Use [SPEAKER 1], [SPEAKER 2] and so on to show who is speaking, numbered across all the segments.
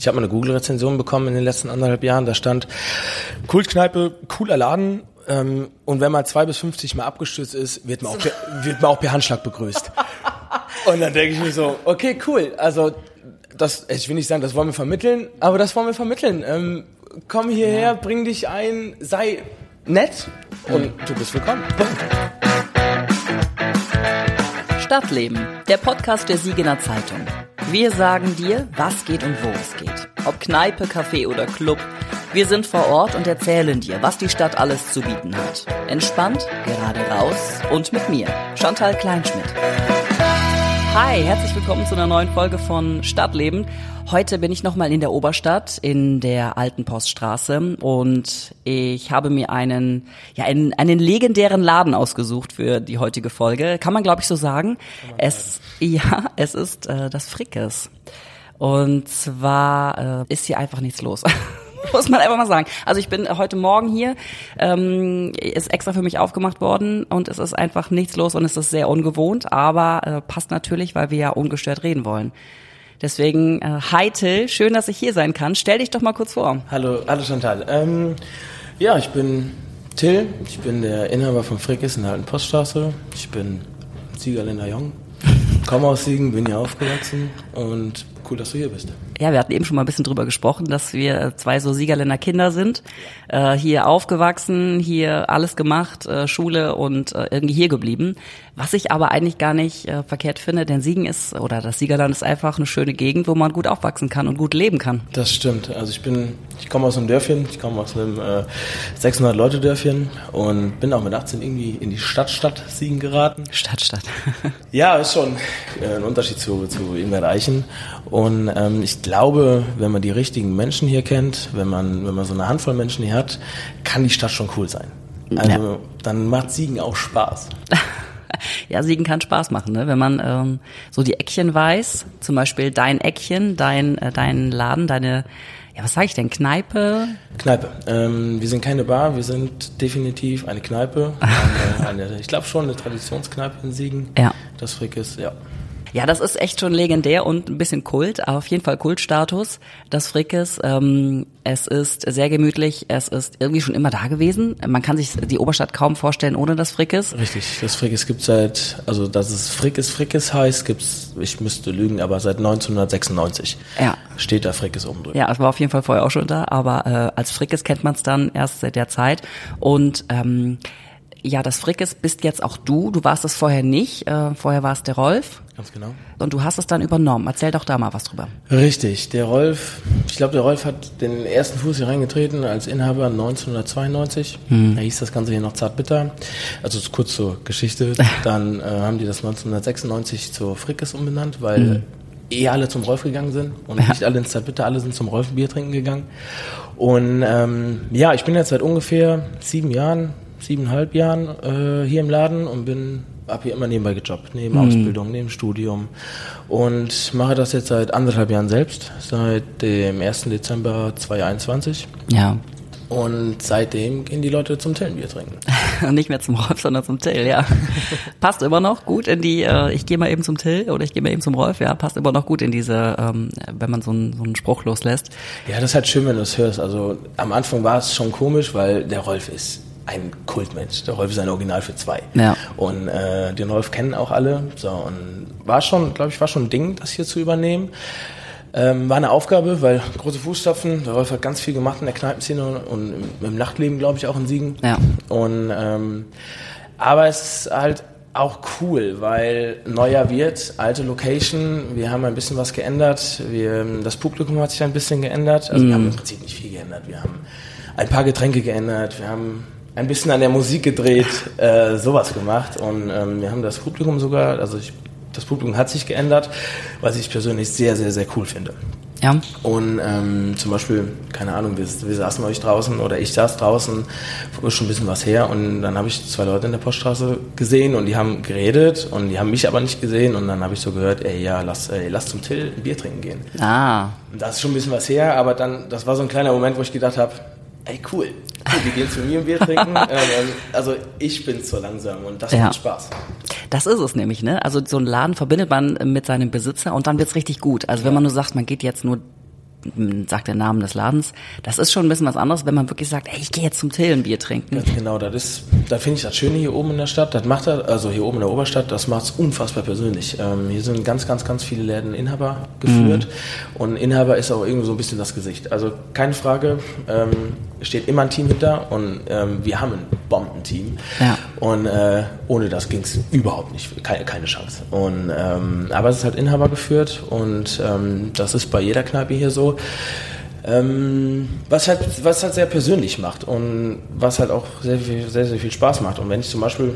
[SPEAKER 1] Ich habe mal eine Google-Rezension bekommen in den letzten anderthalb Jahren. Da stand Kultkneipe, cooler Laden. Ähm, und wenn man zwei bis 50 Mal abgestürzt ist, wird man auch per, wird man auch per Handschlag begrüßt. Und dann denke ich mir so, okay, cool. Also das, ich will nicht sagen, das wollen wir vermitteln, aber das wollen wir vermitteln. Ähm, komm hierher, bring dich ein, sei nett und du bist willkommen.
[SPEAKER 2] Stadtleben, der Podcast der Siegener Zeitung. Wir sagen dir, was geht und wo es geht. Ob Kneipe, Café oder Club. Wir sind vor Ort und erzählen dir, was die Stadt alles zu bieten hat. Entspannt, gerade raus und mit mir, Chantal Kleinschmidt. Hi, herzlich willkommen zu einer neuen Folge von Stadtleben. Heute bin ich nochmal in der Oberstadt, in der alten Poststraße und ich habe mir einen, ja, einen, einen legendären Laden ausgesucht für die heutige Folge. Kann man, glaube ich, so sagen. Es, ja, es ist äh, das Frickes. Und zwar äh, ist hier einfach nichts los. muss man einfach mal sagen. Also ich bin heute Morgen hier, ähm, ist extra für mich aufgemacht worden und es ist einfach nichts los und es ist sehr ungewohnt, aber äh, passt natürlich, weil wir ja ungestört reden wollen. Deswegen, äh, hi Till, schön, dass ich hier sein kann. Stell dich doch mal kurz vor.
[SPEAKER 1] Hallo, hallo Chantal. Ähm, ja, ich bin Till, ich bin der Inhaber von Frickes in der alten Poststraße. Ich bin Siegerländer Jung, komme aus Siegen, bin hier aufgewachsen und cool, dass du hier bist.
[SPEAKER 2] Ja, wir hatten eben schon mal ein bisschen drüber gesprochen, dass wir zwei so Siegerländer Kinder sind. Äh, hier aufgewachsen, hier alles gemacht, äh, Schule und äh, irgendwie hier geblieben. Was ich aber eigentlich gar nicht äh, verkehrt finde, denn Siegen ist, oder das Siegerland ist einfach eine schöne Gegend, wo man gut aufwachsen kann und gut leben kann.
[SPEAKER 1] Das stimmt. Also ich bin, ich komme aus einem Dörfchen, ich komme aus einem äh, 600 Leute Dörfchen und bin auch mit 18 irgendwie in die Stadtstadt Siegen geraten.
[SPEAKER 2] Stadtstadt.
[SPEAKER 1] ja, ist schon äh, ein Unterschied zu, zu Ingwer Eichen. Und ähm, ich glaube, wenn man die richtigen Menschen hier kennt, wenn man, wenn man so eine Handvoll Menschen hier hat, kann die Stadt schon cool sein. Also ja. dann macht Siegen auch Spaß.
[SPEAKER 2] ja, Siegen kann Spaß machen, ne? wenn man ähm, so die Eckchen weiß, zum Beispiel dein Eckchen, dein, äh, dein Laden, deine, ja, was sage ich denn, Kneipe?
[SPEAKER 1] Kneipe. Ähm, wir sind keine Bar, wir sind definitiv eine Kneipe. eine, eine, ich glaube schon eine Traditionskneipe in Siegen.
[SPEAKER 2] Ja.
[SPEAKER 1] Das Frick ist, ja.
[SPEAKER 2] Ja, das ist echt schon legendär und ein bisschen Kult, auf jeden Fall Kultstatus, das Frickes. Ähm, es ist sehr gemütlich, es ist irgendwie schon immer da gewesen. Man kann sich die Oberstadt kaum vorstellen ohne das Frickes.
[SPEAKER 1] Richtig, das Frickes gibt seit, also dass es Frickes Frickes heißt, gibt's, ich müsste lügen, aber seit 1996
[SPEAKER 2] ja.
[SPEAKER 1] steht da Frickes oben drin.
[SPEAKER 2] Ja, es war auf jeden Fall vorher auch schon da, aber äh, als Frickes kennt man es dann erst seit der Zeit. Und ähm, ja, das Frickes bist jetzt auch du. Du warst es vorher nicht. Äh, vorher war es der Rolf.
[SPEAKER 1] Ganz genau.
[SPEAKER 2] Und du hast es dann übernommen. Erzähl doch da mal was drüber.
[SPEAKER 1] Richtig. Der Rolf, ich glaube, der Rolf hat den ersten Fuß hier reingetreten als Inhaber 1992. Hm. Da hieß das Ganze hier noch Zartbitter. Also kurz zur Geschichte. Dann äh, haben die das 1996 zur Frickes umbenannt, weil hm. eh alle zum Rolf gegangen sind und ja. nicht alle ins Zartbitter, alle sind zum Rolf Bier trinken gegangen. Und ähm, ja, ich bin jetzt seit ungefähr sieben Jahren siebeneinhalb Jahren äh, hier im Laden und bin habe hier immer nebenbei gejobbt, neben mhm. Ausbildung, neben Studium und mache das jetzt seit anderthalb Jahren selbst, seit dem 1. Dezember 2021.
[SPEAKER 2] Ja.
[SPEAKER 1] Und seitdem gehen die Leute zum Tillenbier trinken.
[SPEAKER 2] Nicht mehr zum Rolf, sondern zum Till, ja. passt immer noch gut in die, äh, ich gehe mal eben zum Till oder ich gehe mal eben zum Rolf, ja, passt immer noch gut in diese, ähm, wenn man so einen, so einen Spruch loslässt.
[SPEAKER 1] Ja, das ist halt schön, wenn du es hörst. Also am Anfang war es schon komisch, weil der Rolf ist ein Kultmensch. Der Rolf ist ein Original für zwei.
[SPEAKER 2] Ja.
[SPEAKER 1] Und äh, den Rolf kennen auch alle. So und war schon, glaube ich, war schon ein Ding, das hier zu übernehmen. Ähm, war eine Aufgabe, weil große Fußstapfen, der Rolf hat ganz viel gemacht in der Kneipenszene und im, im Nachtleben, glaube ich, auch in Siegen.
[SPEAKER 2] Ja.
[SPEAKER 1] Und ähm, aber es ist halt auch cool, weil neuer wird, alte Location, wir haben ein bisschen was geändert, wir, das Publikum hat sich ein bisschen geändert, also mm. wir haben im Prinzip nicht viel geändert, wir haben ein paar Getränke geändert, wir haben ein bisschen an der Musik gedreht, äh, sowas gemacht. Und ähm, wir haben das Publikum sogar, also ich, das Publikum hat sich geändert, was ich persönlich sehr, sehr, sehr cool finde.
[SPEAKER 2] Ja.
[SPEAKER 1] Und ähm, zum Beispiel, keine Ahnung, wir, wir saßen euch draußen oder ich saß draußen, ist schon ein bisschen was her und dann habe ich zwei Leute in der Poststraße gesehen und die haben geredet und die haben mich aber nicht gesehen und dann habe ich so gehört, ey ja, lass, ey, lass zum Till ein Bier trinken gehen.
[SPEAKER 2] Ah.
[SPEAKER 1] Und das ist schon ein bisschen was her, aber dann, das war so ein kleiner Moment, wo ich gedacht habe, ey cool, cool die gehen zu mir ein Bier trinken. Ähm, also ich bin zu langsam und das ja. macht Spaß.
[SPEAKER 2] Das ist es nämlich, ne? Also so einen Laden verbindet man mit seinem Besitzer und dann wird's richtig gut. Also wenn man nur sagt, man geht jetzt nur sagt der Name des Ladens. Das ist schon ein bisschen was anderes, wenn man wirklich sagt, ey, ich gehe jetzt zum Till ein Bier trinken.
[SPEAKER 1] Ganz genau, das ist, da finde ich das Schöne hier oben in der Stadt. Das macht er, also hier oben in der Oberstadt, das macht es unfassbar persönlich. Ähm, hier sind ganz, ganz, ganz viele Läden Inhaber geführt mhm. und Inhaber ist auch irgendwie so ein bisschen das Gesicht. Also keine Frage, ähm, steht immer ein Team hinter und ähm, wir haben ein Bombenteam. Ja. Und äh, ohne das ging es überhaupt nicht, keine, keine Chance. Und ähm, aber es ist halt Inhaber geführt und ähm, das ist bei jeder Kneipe hier so. Ähm, was, halt, was halt sehr persönlich macht und was halt auch sehr, sehr, sehr viel Spaß macht. Und wenn ich zum Beispiel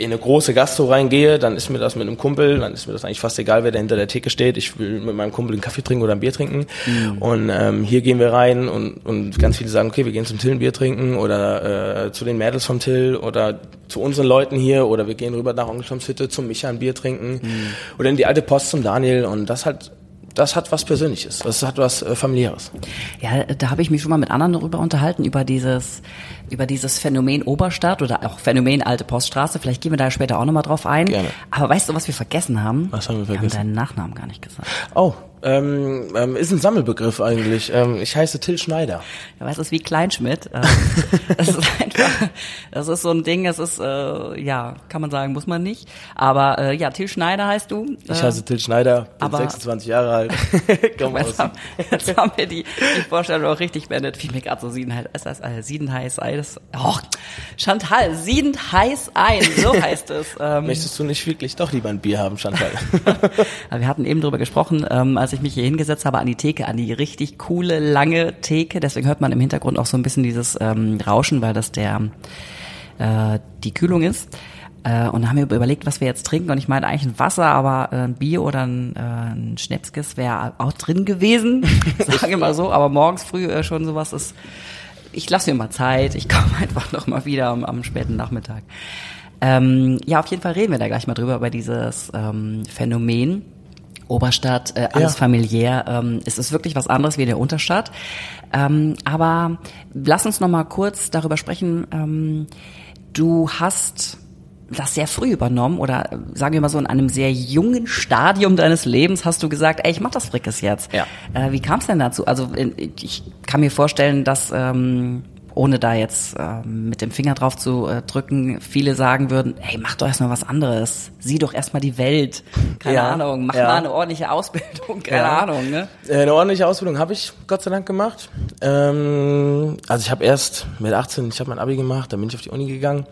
[SPEAKER 1] in eine große Gastro reingehe, dann ist mir das mit einem Kumpel, dann ist mir das eigentlich fast egal, wer da hinter der Theke steht. Ich will mit meinem Kumpel einen Kaffee trinken oder ein Bier trinken. Mhm. Und ähm, hier gehen wir rein und, und ganz viele sagen, okay, wir gehen zum Till ein Bier trinken oder äh, zu den Mädels vom Till oder zu unseren Leuten hier oder wir gehen rüber nach Onkelstoms Hütte zum Micha ein Bier trinken mhm. oder in die alte Post zum Daniel und das halt das hat was Persönliches, das hat was äh, Familiäres.
[SPEAKER 2] Ja, da habe ich mich schon mal mit anderen darüber unterhalten, über dieses, über dieses Phänomen Oberstadt oder auch Phänomen Alte Poststraße. Vielleicht gehen wir da später auch nochmal drauf ein. Gerne. Aber weißt du, was wir vergessen haben?
[SPEAKER 1] Was haben wir vergessen?
[SPEAKER 2] Wir haben deinen Nachnamen gar nicht gesagt.
[SPEAKER 1] Oh, ähm, ähm, ist ein Sammelbegriff eigentlich. Ähm, ich heiße Till Schneider.
[SPEAKER 2] Ja, weißt du, ist wie Kleinschmidt. Ähm, das ist einfach, das ist so ein Ding, das ist, äh, ja, kann man sagen, muss man nicht. Aber äh, ja, Till Schneider heißt du.
[SPEAKER 1] Äh, ich heiße Till Schneider, bin aber, 26 Jahre alt.
[SPEAKER 2] Komm jetzt, haben, jetzt haben wir die, die Vorstellung auch richtig beendet, wie mir gerade so Siedenheiß, äh, Siedenheiß Ei, das, oh, Chantal, Siedenheiß Ei, so heißt es.
[SPEAKER 1] Ähm, Möchtest du nicht wirklich doch lieber ein Bier haben, Chantal?
[SPEAKER 2] wir hatten eben drüber gesprochen, ähm, als als ich mich hier hingesetzt habe an die Theke, an die richtig coole, lange Theke. Deswegen hört man im Hintergrund auch so ein bisschen dieses ähm, Rauschen, weil das der äh, die Kühlung ist. Äh, und haben wir überlegt, was wir jetzt trinken. Und ich meinte eigentlich ein Wasser, aber äh, ein Bier oder ein, äh, ein Schnäpskes wäre auch drin gewesen. Sage mal so. Aber morgens früh äh, schon sowas ist. Ich lasse mir mal Zeit. Ich komme einfach noch mal wieder am, am späten Nachmittag. Ähm, ja, auf jeden Fall reden wir da gleich mal drüber, über dieses ähm, Phänomen Oberstadt, äh, alles ja. familiär. Ähm, es ist wirklich was anderes wie in der Unterstadt. Ähm, aber lass uns noch mal kurz darüber sprechen. Ähm, du hast das sehr früh übernommen oder sagen wir mal so in einem sehr jungen Stadium deines Lebens hast du gesagt, ey, ich mach das Frickes jetzt. Ja. Äh, wie kam es denn dazu? Also ich kann mir vorstellen, dass ähm, ohne da jetzt äh, mit dem Finger drauf zu äh, drücken, viele sagen würden, hey, mach doch erstmal was anderes. Sieh doch erstmal die Welt. Keine ja, Ahnung, mach ja. mal eine ordentliche Ausbildung, keine ja. Ahnung. Ne?
[SPEAKER 1] Äh, eine ordentliche Ausbildung habe ich Gott sei Dank gemacht. Ähm, also ich habe erst mit 18, ich habe mein Abi gemacht, dann bin ich auf die Uni gegangen.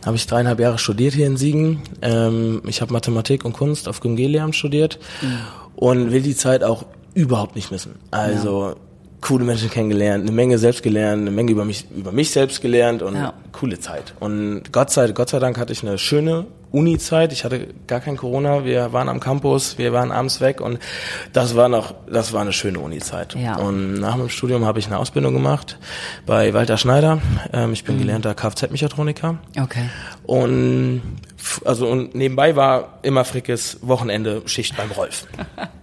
[SPEAKER 1] Dann habe ich dreieinhalb Jahre studiert hier in Siegen. Ähm, ich habe Mathematik und Kunst auf Gymnasium studiert mhm. und will die Zeit auch überhaupt nicht missen. Also coole Menschen kennengelernt, eine Menge selbst gelernt, eine Menge über mich, über mich selbst gelernt und ja. coole Zeit. Und Gott sei, Gott sei Dank hatte ich eine schöne Uni-Zeit. Ich hatte gar kein Corona. Wir waren am Campus, wir waren abends weg und das war noch, das war eine schöne Uni-Zeit. Ja. Und nach meinem Studium habe ich eine Ausbildung gemacht bei Walter Schneider. Ähm, ich bin mhm. gelernter Kfz-Mechatroniker.
[SPEAKER 2] Okay.
[SPEAKER 1] Und also und nebenbei war immer Frickes Wochenende Schicht beim Rolf.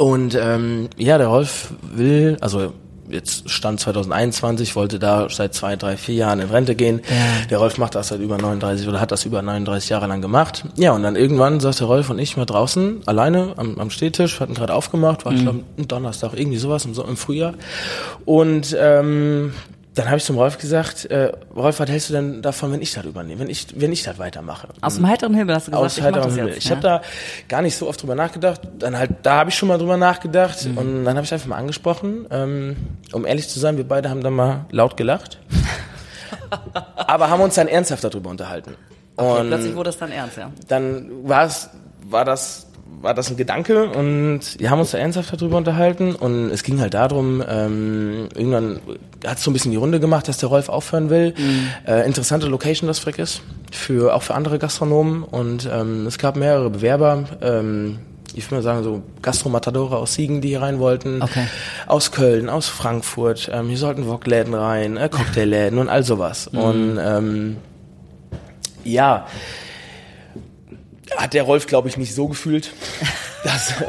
[SPEAKER 1] Und ähm, ja, der Rolf will, also jetzt stand 2021, wollte da seit zwei, drei, vier Jahren in Rente gehen. Ja. Der Rolf macht das seit über 39 oder hat das über 39 Jahre lang gemacht. Ja, und dann irgendwann saß der Rolf und ich mal draußen, alleine am, am Stehtisch, hatten gerade aufgemacht, war mhm. ich glaube ein Donnerstag, irgendwie sowas im, im Frühjahr. Und ähm, dann habe ich zum Rolf gesagt, äh, Rolf, was hältst du denn davon, wenn ich das übernehme, wenn ich, wenn ich das weitermache?
[SPEAKER 2] Aus dem heiteren Himmel hast du gesagt,
[SPEAKER 1] Aus ich heiterem Himmel. Jetzt, ich ja? habe da gar nicht so oft drüber nachgedacht. Dann halt, da habe ich schon mal drüber nachgedacht mhm. und dann habe ich einfach mal angesprochen. Ähm, um ehrlich zu sein, wir beide haben dann mal laut gelacht, aber haben uns dann ernsthaft darüber unterhalten.
[SPEAKER 2] Okay, und plötzlich wurde es dann ernst, ja.
[SPEAKER 1] Dann war es, war das war das ein Gedanke und wir haben uns da ernsthaft darüber unterhalten und es ging halt darum, ähm, irgendwann hat es so ein bisschen die Runde gemacht, dass der Rolf aufhören will. Mhm. Äh, interessante Location das Frick ist, für, auch für andere Gastronomen und ähm, es gab mehrere Bewerber, ähm, ich würde mal sagen, so Gastromatadore aus Siegen, die hier rein wollten, okay. aus Köln, aus Frankfurt, ähm, hier sollten Wokläden rein, äh, Cocktailläden und all sowas. Mhm. Und ähm, ja, hat der Rolf, glaube ich, nicht so gefühlt, dass äh,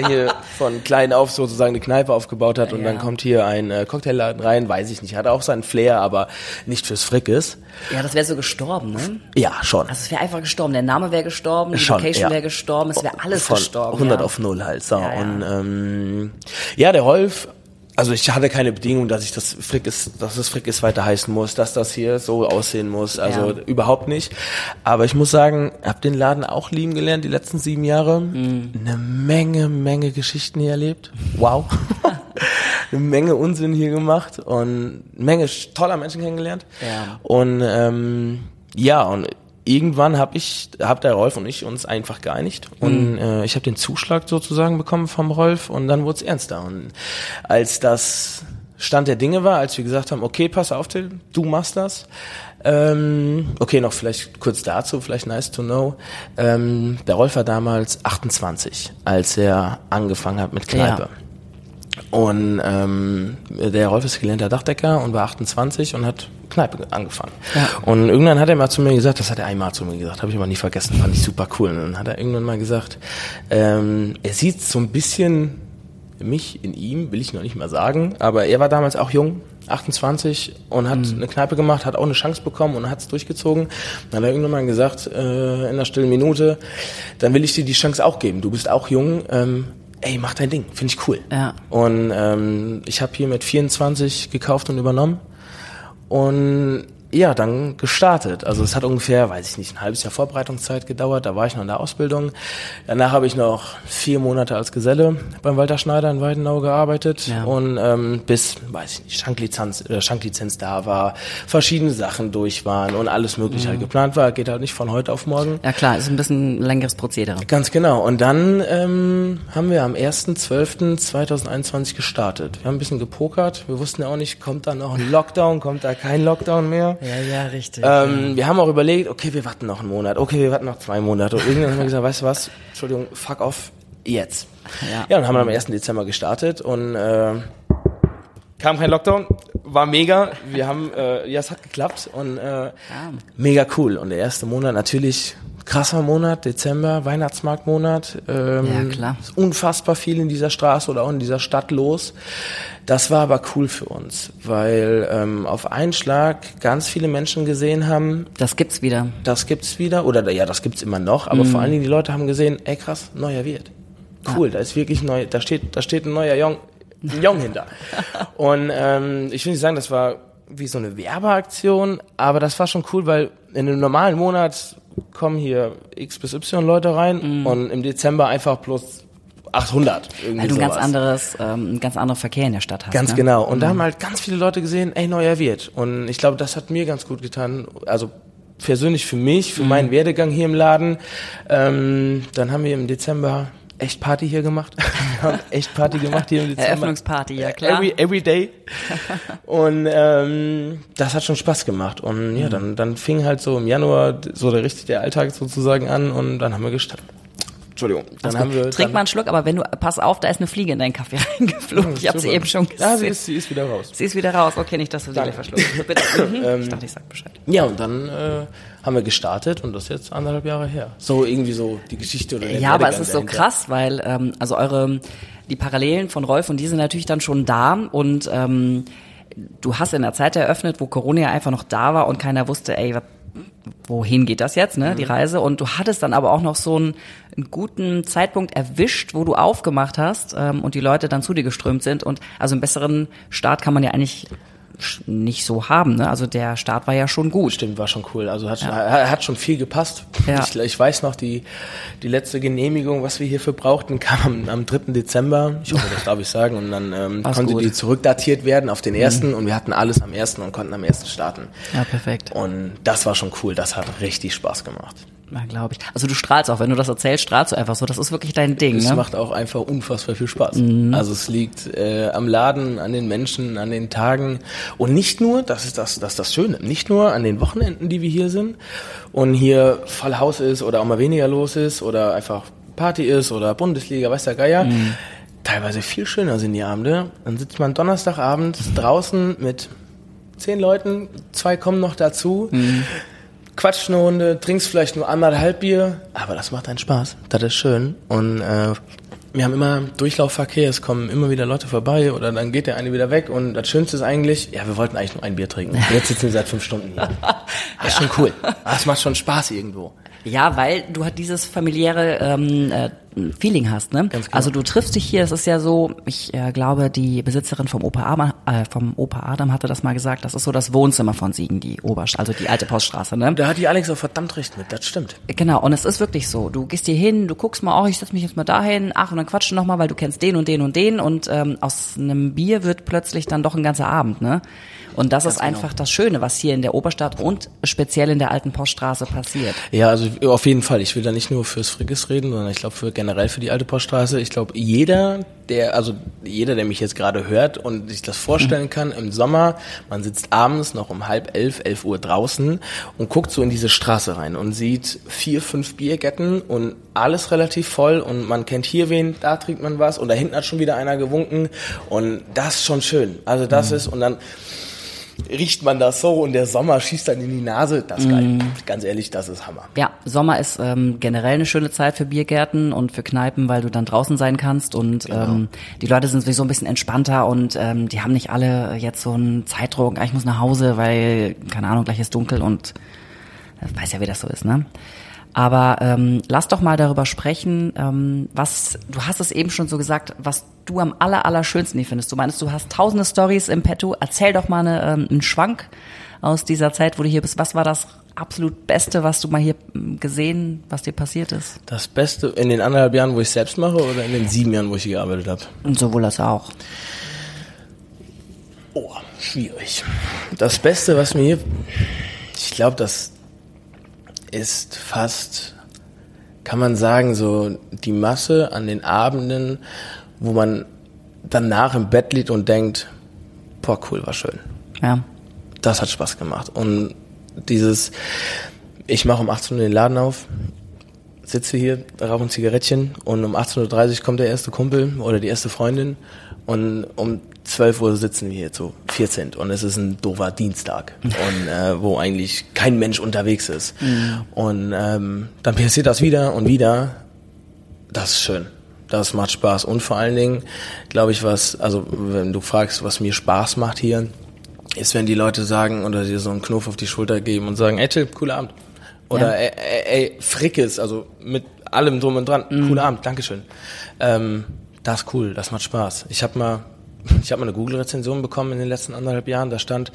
[SPEAKER 1] er hier von klein auf sozusagen eine Kneipe aufgebaut hat und
[SPEAKER 2] Ja.
[SPEAKER 1] dann kommt hier ein äh, Cocktailladen rein, weiß ich nicht, hat auch seinen Flair, aber nicht fürs Frickes.
[SPEAKER 2] Ja, das wäre so gestorben, ne?
[SPEAKER 1] Ja, schon.
[SPEAKER 2] Also es wäre einfach gestorben. Der Name wäre gestorben, die
[SPEAKER 1] Schon,
[SPEAKER 2] Location
[SPEAKER 1] ja.
[SPEAKER 2] wäre gestorben, es wäre alles
[SPEAKER 1] Von
[SPEAKER 2] gestorben.
[SPEAKER 1] 100
[SPEAKER 2] ja.
[SPEAKER 1] auf 0 halt. So. Und ähm, ja, der Rolf, also ich hatte keine Bedingung, dass ich das Frick ist, dass das Frick ist weiter heißen muss, dass das hier so aussehen muss. Also
[SPEAKER 2] Ja.
[SPEAKER 1] überhaupt nicht. Aber ich muss sagen, habe den Laden auch lieben gelernt die letzten sieben Jahre.
[SPEAKER 2] Mhm.
[SPEAKER 1] Eine Menge, Menge Geschichten hier erlebt. Wow. eine Menge Unsinn hier gemacht und eine Menge toller Menschen kennengelernt.
[SPEAKER 2] Ja.
[SPEAKER 1] Und ähm, ja, und irgendwann habe ich, hab der Rolf und ich uns einfach geeinigt und äh, ich habe den Zuschlag sozusagen bekommen vom Rolf und dann wurde es ernster. Und als das Stand der Dinge war, als wir gesagt haben, okay, pass auf, Till, du machst das. Ähm, okay, noch vielleicht kurz dazu, vielleicht nice to know. Ähm, der Rolf war damals 28, als er angefangen hat mit Kneipe.
[SPEAKER 2] Ja.
[SPEAKER 1] Und ähm, der Rolf ist gelernter Dachdecker und war 28 und hat Kneipe angefangen.
[SPEAKER 2] Ja.
[SPEAKER 1] Und irgendwann hat er mal zu mir gesagt, das hat er einmal zu mir gesagt, habe ich aber nie vergessen, fand ich super cool. Und dann hat er irgendwann mal gesagt, ähm, er sieht so ein bisschen mich in ihm, will ich noch nicht mal sagen, aber er war damals auch jung, 28 und hat eine Kneipe gemacht, hat auch eine Chance bekommen und hat es durchgezogen. Dann hat er irgendwann mal gesagt, äh, in einer stillen Minute, dann will ich dir die Chance auch geben. Du bist auch jung, ähm, ey, mach dein Ding, finde ich cool.
[SPEAKER 2] Ja.
[SPEAKER 1] Und ähm, ich habe hier mit 24 gekauft und übernommen und ja, dann gestartet. Also es hat ungefähr, weiß ich nicht, ein halbes Jahr Vorbereitungszeit gedauert. Da war ich noch in der Ausbildung. Danach habe ich noch vier Monate als Geselle beim Walter Schneider in Weidenau gearbeitet.
[SPEAKER 2] Ja.
[SPEAKER 1] Und ähm, bis, weiß ich nicht, Schanklizenz, äh, Schanklizenz da war, verschiedene Sachen durch waren und alles mögliche halt geplant war. Geht halt nicht von heute auf morgen.
[SPEAKER 2] Ja klar, ist ein bisschen ein längeres Prozedere.
[SPEAKER 1] Ganz genau. Und dann ähm, haben wir am 1.12.2021 gestartet. Wir haben ein bisschen gepokert. Wir wussten ja auch nicht, kommt da noch ein Lockdown, kommt da kein Lockdown mehr.
[SPEAKER 2] Ja, ja, richtig.
[SPEAKER 1] Ähm, wir haben auch überlegt, okay, wir warten noch einen Monat, okay, wir warten noch zwei Monate. Und irgendwann haben wir gesagt, weißt du was, Entschuldigung, fuck off, jetzt.
[SPEAKER 2] Ja.
[SPEAKER 1] Ja, und haben wir am 1. Dezember gestartet und äh, kam kein Lockdown, war mega. Wir haben, äh, ja, es hat geklappt und äh, mega cool. Und der erste Monat natürlich krasser Monat, Dezember, Weihnachtsmarktmonat. Ähm,
[SPEAKER 2] Ja, klar.
[SPEAKER 1] ist Unfassbar viel in dieser Straße oder auch in dieser Stadt los. Das war aber cool für uns, weil ähm, auf einen Schlag ganz viele Menschen gesehen haben,
[SPEAKER 2] Das gibt's wieder.
[SPEAKER 1] das gibt's wieder oder ja, das gibt's immer noch, aber vor allen Dingen die Leute haben gesehen, ey krass, neuer Wirt. Cool, da ist wirklich neu, da steht, da steht ein neuer Jong, Jong hinter. Und ähm, ich will nicht sagen, das war wie so eine Werbeaktion, aber das war schon cool, weil in einem normalen Monat kommen hier X bis Y Leute rein und im Dezember einfach plus 800. Irgendwie
[SPEAKER 2] Weil du ein ganz anderes, ähm, ein ganz anderer Verkehr in der Stadt hast.
[SPEAKER 1] Ganz
[SPEAKER 2] ne?
[SPEAKER 1] genau. Und da haben halt ganz viele Leute gesehen, ey, neuer Wirt. Und ich glaube, das hat mir ganz gut getan. Also persönlich für mich,
[SPEAKER 2] Mhm.
[SPEAKER 1] für meinen Werdegang hier im Laden. Ähm, dann haben wir im Dezember echt Party hier gemacht. Wir haben echt Party gemacht hier im Dezember.
[SPEAKER 2] Eröffnungsparty, ja klar.
[SPEAKER 1] Every, every day. Und ähm, das hat schon Spaß gemacht. Und
[SPEAKER 2] Mhm.
[SPEAKER 1] ja, dann, dann fing halt so im Januar so der richtig der Alltag sozusagen an und dann haben wir gestartet. Entschuldigung. Dann
[SPEAKER 2] Also
[SPEAKER 1] haben wir
[SPEAKER 2] Trink
[SPEAKER 1] dann,
[SPEAKER 2] mal einen Schluck, aber wenn du, pass auf, da ist eine Fliege in deinen Kaffee reingeflogen. Ich habe sie eben schon gesehen.
[SPEAKER 1] Ja, sie ist, sie ist wieder raus.
[SPEAKER 2] Sie ist wieder raus. Okay, nicht, dass du sie gleich verschluckst. Bitte. Mhm. ich dachte, ich sag Bescheid.
[SPEAKER 1] Ja, und dann äh, haben wir gestartet und das ist jetzt anderthalb Jahre her. So irgendwie so die Geschichte oder der
[SPEAKER 2] Ja, aber es ist so
[SPEAKER 1] dahinter.
[SPEAKER 2] krass, weil ähm, also eure die Parallelen von Rolf und die sind natürlich dann schon da und ähm, du hast in der Zeit eröffnet, wo Corona ja einfach noch da war und keiner wusste, ey, wohin geht das jetzt, ne, die
[SPEAKER 1] Mhm.
[SPEAKER 2] Reise und du hattest dann aber auch noch so einen, einen guten Zeitpunkt erwischt, wo du aufgemacht hast ähm, und die Leute dann zu dir geströmt sind und also einen besseren Start kann man ja eigentlich nicht so haben, ne? Also der Start war ja schon gut.
[SPEAKER 1] Stimmt, war schon cool. Also hat, schon, hat schon viel gepasst.
[SPEAKER 2] Ja.
[SPEAKER 1] Ich, ich weiß noch, die, die letzte Genehmigung, was wir hierfür brauchten, kam am, am 3. Dezember. Ich hoffe, das darf ich sagen. Und dann ähm,
[SPEAKER 2] War's
[SPEAKER 1] konnte
[SPEAKER 2] gut.
[SPEAKER 1] die zurückdatiert werden auf den ersten und wir hatten alles am ersten und konnten am ersten starten.
[SPEAKER 2] Ja, perfekt.
[SPEAKER 1] Und das war schon cool. Das hat richtig Spaß gemacht.
[SPEAKER 2] Ja, glaube ich. Also du strahlst auch, wenn du das erzählst, strahlst du einfach so. Das ist wirklich dein Ding,
[SPEAKER 1] Es
[SPEAKER 2] ne? Mhm.
[SPEAKER 1] macht auch einfach unfassbar viel Spaß. Also es liegt äh, am Laden, an den Menschen, an den Tagen und nicht nur, das ist das, das ist das Schöne, nicht nur an den Wochenenden, die wir hier sind und hier voll Haus ist oder auch mal weniger los ist oder einfach Party ist oder Bundesliga, weiß der Geier.
[SPEAKER 2] Mhm.
[SPEAKER 1] Teilweise viel schöner sind die Abende. Dann sitzt man Donnerstagabend draußen mit zehn Leuten, zwei kommen noch dazu. Quatscht eine Runde, trinkst vielleicht nur einmal halb Bier, aber das macht einen Spaß. Das ist schön. Und äh, wir haben immer Durchlaufverkehr, es kommen immer wieder Leute vorbei oder dann geht der eine wieder weg und das Schönste ist eigentlich, ja, wir wollten eigentlich nur ein Bier trinken. Jetzt sitzen wir seit fünf Stunden hier. Das ist schon cool. Das macht schon Spaß irgendwo.
[SPEAKER 2] Ja, weil du halt dieses familiäre ähm, äh, Feeling hast, ne?
[SPEAKER 1] Ganz genau.
[SPEAKER 2] Also du triffst dich hier, es ist ja so, ich äh, glaube, die Besitzerin vom Opa Adam, äh, vom Opa Adam hatte das mal gesagt, das ist so das Wohnzimmer von Siegen, die Oberst, also die alte Poststraße, ne?
[SPEAKER 1] Da hat die Alex auch verdammt recht mit, das stimmt.
[SPEAKER 2] Genau, und es ist wirklich so. Du gehst hier hin, du guckst mal, oh, ich setz mich jetzt mal dahin, ach, und dann quatschen noch mal, weil du kennst den und den und den und ähm, aus einem Bier wird plötzlich dann doch ein ganzer Abend, ne? Und das ist
[SPEAKER 1] genau.
[SPEAKER 2] einfach das Schöne, was hier in der Oberstadt und speziell in der alten Poststraße passiert.
[SPEAKER 1] Ja, also auf jeden Fall. Ich will da nicht nur fürs Frickes reden, sondern ich glaube für generell für die alte Poststraße. Ich glaube, jeder, der, also jeder, der mich jetzt gerade hört und sich das vorstellen kann, im Sommer, man sitzt abends noch um halb elf, elf Uhr draußen und guckt so in diese Straße rein und sieht vier, fünf Biergärten und alles relativ voll und man kennt hier wen, da trinkt man was und da hinten hat schon wieder einer gewunken und das ist schon schön. Also das ist, und dann riecht man das so und der Sommer schießt dann in die Nase. Das ist geil. Ganz ehrlich, das ist Hammer.
[SPEAKER 2] Ja, Sommer ist ähm, generell eine schöne Zeit für Biergärten und für Kneipen, weil du dann draußen sein kannst und ähm, die Leute sind sowieso ein bisschen entspannter und ähm, die haben nicht alle jetzt so einen Zeitdruck, ah, ich muss nach Hause, weil, keine Ahnung, gleich ist dunkel und äh, weiß ja, wie das so ist, ne? Aber ähm, lass doch mal darüber sprechen, ähm, was, du hast es eben schon so gesagt, was du am aller, allerschönsten hier findest. Du meinst, du hast tausende Stories im Petto. Erzähl doch mal eine, ähm, einen Schwank aus dieser Zeit, wo du hier bist. Was war das absolut Beste, was du mal hier ähm, gesehen, was dir passiert ist?
[SPEAKER 1] Das Beste in den anderthalb Jahren, wo ich selbst mache oder in den sieben Jahren, wo ich hier gearbeitet habe?
[SPEAKER 2] Und sowohl als auch.
[SPEAKER 1] Oh, schwierig. Das Beste, was mir hier, ich glaube, das ist fast, kann man sagen, so die Masse an den Abenden, wo man danach im Bett liegt und denkt, boah, cool, war schön.
[SPEAKER 2] Ja.
[SPEAKER 1] Das hat Spaß gemacht. Und dieses, ich mache um 18 Uhr den Laden auf, sitze hier, rauche ein Zigarettchen und um 18.30 Uhr kommt der erste Kumpel oder die erste Freundin und um 12 Uhr sitzen wir hier zu 14 und es ist ein doofer Dienstag und äh, wo eigentlich kein Mensch unterwegs ist. Und ähm, dann passiert das wieder und wieder. Das ist schön. Das macht Spaß. Und vor allen Dingen, glaube ich, was, also wenn du fragst, was mir Spaß macht hier, ist, wenn die Leute sagen oder dir so einen Knuff auf die Schulter geben und sagen, ey Till, cooler Abend. Oder
[SPEAKER 2] Ja.
[SPEAKER 1] ey, ey, ey, Frickes, also mit allem drum und dran, cooler Abend, Dankeschön. Ähm, das ist cool, das macht Spaß. Ich habe mal, ich habe mal eine Google-Rezension bekommen in den letzten anderthalb Jahren, da stand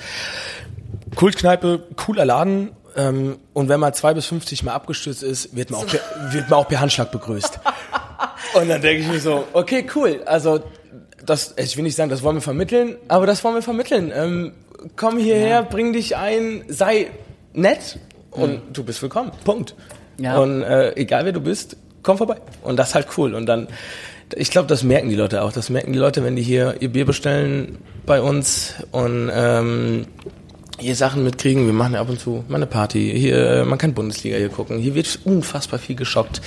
[SPEAKER 1] Kultkneipe, cooler Laden. Ähm, und wenn man zwei bis 50 Mal abgestürzt ist, wird man auch per, wird man auch per Handschlag begrüßt. Und dann denke ich mir so, okay, cool. Also das, ich will nicht sagen, das wollen wir vermitteln, aber das wollen wir vermitteln. Ähm, komm hierher, bring dich ein, sei nett und du bist willkommen. Punkt.
[SPEAKER 2] Ja.
[SPEAKER 1] Und äh, egal wer du bist, komm vorbei. Und das ist halt cool. Und dann, ich glaube, das merken die Leute auch. Das merken die Leute, wenn die hier ihr Bier bestellen bei uns und ähm, hier Sachen mitkriegen. Wir machen ja ab und zu mal eine Party. Hier, äh, man kann Bundesliga hier gucken. Hier wird unfassbar viel geschockt.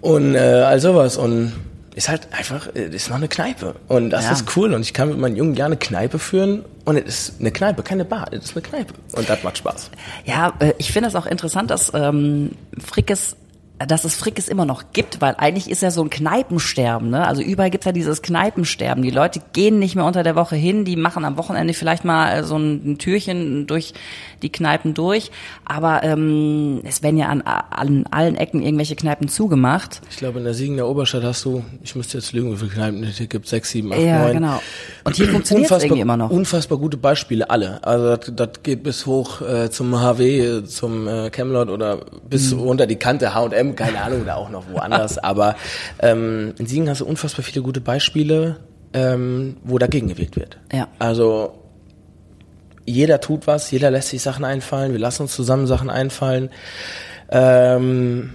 [SPEAKER 1] Und äh, all sowas. Und ist halt einfach, äh, ist noch eine Kneipe. Und das
[SPEAKER 2] Ja.
[SPEAKER 1] ist cool. Und ich kann mit meinen Jungen gerne eine Kneipe führen. Und es ist eine Kneipe, keine Bar. Es ist eine Kneipe. Und das macht Spaß.
[SPEAKER 2] Ja, äh, ich finde es auch interessant, dass ähm, Frickes dass es Frickes immer noch gibt, weil eigentlich ist ja so ein Kneipensterben, ne? Also überall gibt's ja dieses Kneipensterben. Die Leute gehen nicht mehr unter der Woche hin, die machen am Wochenende vielleicht mal äh, so ein, ein Türchen durch die Kneipen durch, aber ähm, es werden ja an, an allen Ecken irgendwelche Kneipen zugemacht.
[SPEAKER 1] Ich glaube, in der Siegen der Oberstadt hast du, ich müsste jetzt lügen, wie viele Kneipen es hier gibt, sechs, sieben, acht,
[SPEAKER 2] Ja,
[SPEAKER 1] neun.
[SPEAKER 2] genau. Und hier funktioniert es irgendwie immer noch.
[SPEAKER 1] Unfassbar gute Beispiele, alle. Also das, das geht bis hoch äh, zum HW, äh, zum äh, Camelot oder bis
[SPEAKER 2] Mhm.
[SPEAKER 1] runter die Kante H&M, keine Ahnung, oder auch noch woanders. Aber ähm, in Siegen hast du unfassbar viele gute Beispiele, ähm, wo dagegen gewählt wird.
[SPEAKER 2] Ja.
[SPEAKER 1] Also jeder tut was, jeder lässt sich Sachen einfallen, wir lassen uns zusammen Sachen einfallen. Ähm,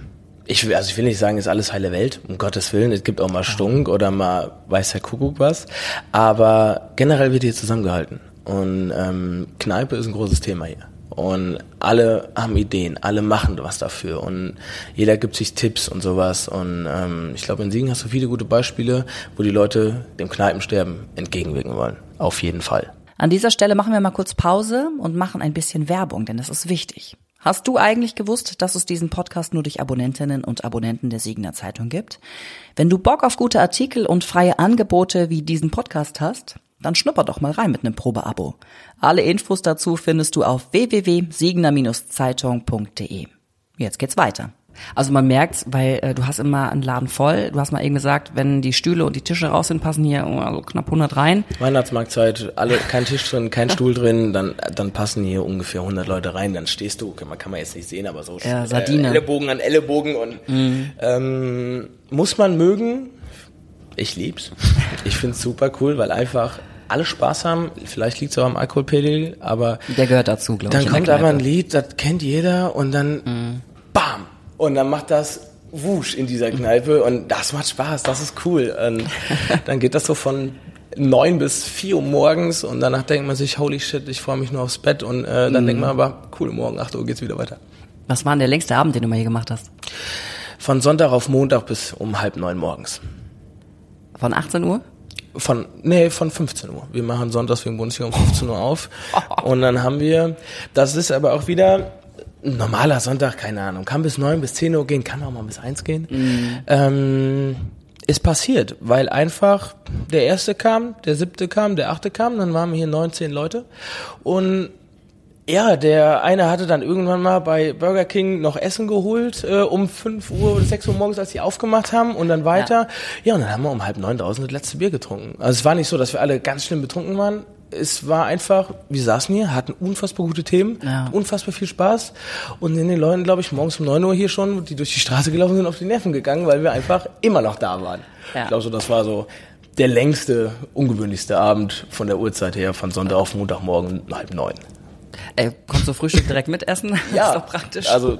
[SPEAKER 1] ich will, also ich will nicht sagen, ist alles heile Welt, um Gottes Willen. Es gibt auch mal Stunk oder mal weiß der Kuckuck was. Aber generell wird hier zusammengehalten. Und ähm, Kneipe ist ein großes Thema hier. Und alle haben Ideen, alle machen was dafür und jeder gibt sich Tipps und sowas. Und ähm, ich glaube, in Siegen hast du viele gute Beispiele, wo die Leute dem Kneipensterben entgegenwirken wollen. Auf jeden Fall.
[SPEAKER 2] An dieser Stelle machen wir mal kurz Pause und machen ein bisschen Werbung, denn das ist wichtig. Hast du eigentlich gewusst, dass es diesen Podcast nur durch Abonnentinnen und Abonnenten der Siegener Zeitung gibt? Wenn du Bock auf gute Artikel und freie Angebote wie diesen Podcast hast, dann schnupper doch mal rein mit einem Probeabo. Alle Infos dazu findest du auf www.siegener-zeitung.de. Jetzt geht's weiter. Also man merkt, weil äh, du hast immer einen Laden voll. Du hast mal eben gesagt, wenn die Stühle und die Tische raus sind, passen hier oh, also knapp 100 rein.
[SPEAKER 1] Weihnachtsmarktzeit, alle, kein Tisch drin, kein Stuhl drin, dann, dann passen hier ungefähr 100 Leute rein. Dann stehst du, kann man, kann man jetzt nicht sehen, aber so
[SPEAKER 2] ja, Sardine.
[SPEAKER 1] Äh, Ellenbogen an Ellenbogen und mhm. ähm, muss man mögen. Ich lieb's. Ich find's super cool, weil einfach alle Spaß haben. Vielleicht liegt es auch am Alkoholpegel, aber
[SPEAKER 2] der gehört dazu, glaube
[SPEAKER 1] ich. Dann kommt aber ein Lied, das kennt jeder und dann mhm. bam und dann macht das wusch in dieser Kneipe und das macht Spaß, das ist cool. Und dann geht das so von neun bis vier Uhr morgens und danach denkt man sich, holy shit, ich freue mich nur aufs Bett und äh, dann mhm. denkt man aber, cool, morgen acht Uhr geht's wieder weiter.
[SPEAKER 2] Was war denn der längste Abend, den du mal hier gemacht hast?
[SPEAKER 1] Von Sonntag auf Montag bis um halb neun morgens.
[SPEAKER 2] Von 18 Uhr?
[SPEAKER 1] Von, nee, von 15 Uhr. Wir machen sonntags wegen Bundesliga um 15 Uhr auf. Und dann haben wir, das ist aber auch wieder, ein normaler Sonntag, keine Ahnung, kann bis neun, bis zehn Uhr gehen, kann auch mal bis eins gehen. Mhm. Ähm, ist passiert, weil einfach der erste kam, der siebte kam, der achte kam, dann waren wir hier 19 Leute und ja, der eine hatte dann irgendwann mal bei Burger King noch Essen geholt, äh, um fünf Uhr oder sechs Uhr morgens, als sie aufgemacht haben und dann weiter. Ja. ja, und dann haben wir um halb neun draußen das letzte Bier getrunken. Also es war nicht so, dass wir alle ganz schlimm betrunken waren. Es war einfach, wir saßen hier, hatten unfassbar gute Themen, ja. unfassbar viel Spaß und in den Leuten, glaube ich, morgens um neun Uhr hier schon, die durch die Straße gelaufen sind, auf die Nerven gegangen, weil wir einfach immer noch da waren. Ja. Ich glaube so, das war so der längste, ungewöhnlichste Abend von der Uhrzeit her, von Sonntag auf Montagmorgen halb neun.
[SPEAKER 2] Ey, kommst du Frühstück direkt mitessen?
[SPEAKER 1] ja, ist doch praktisch. Also,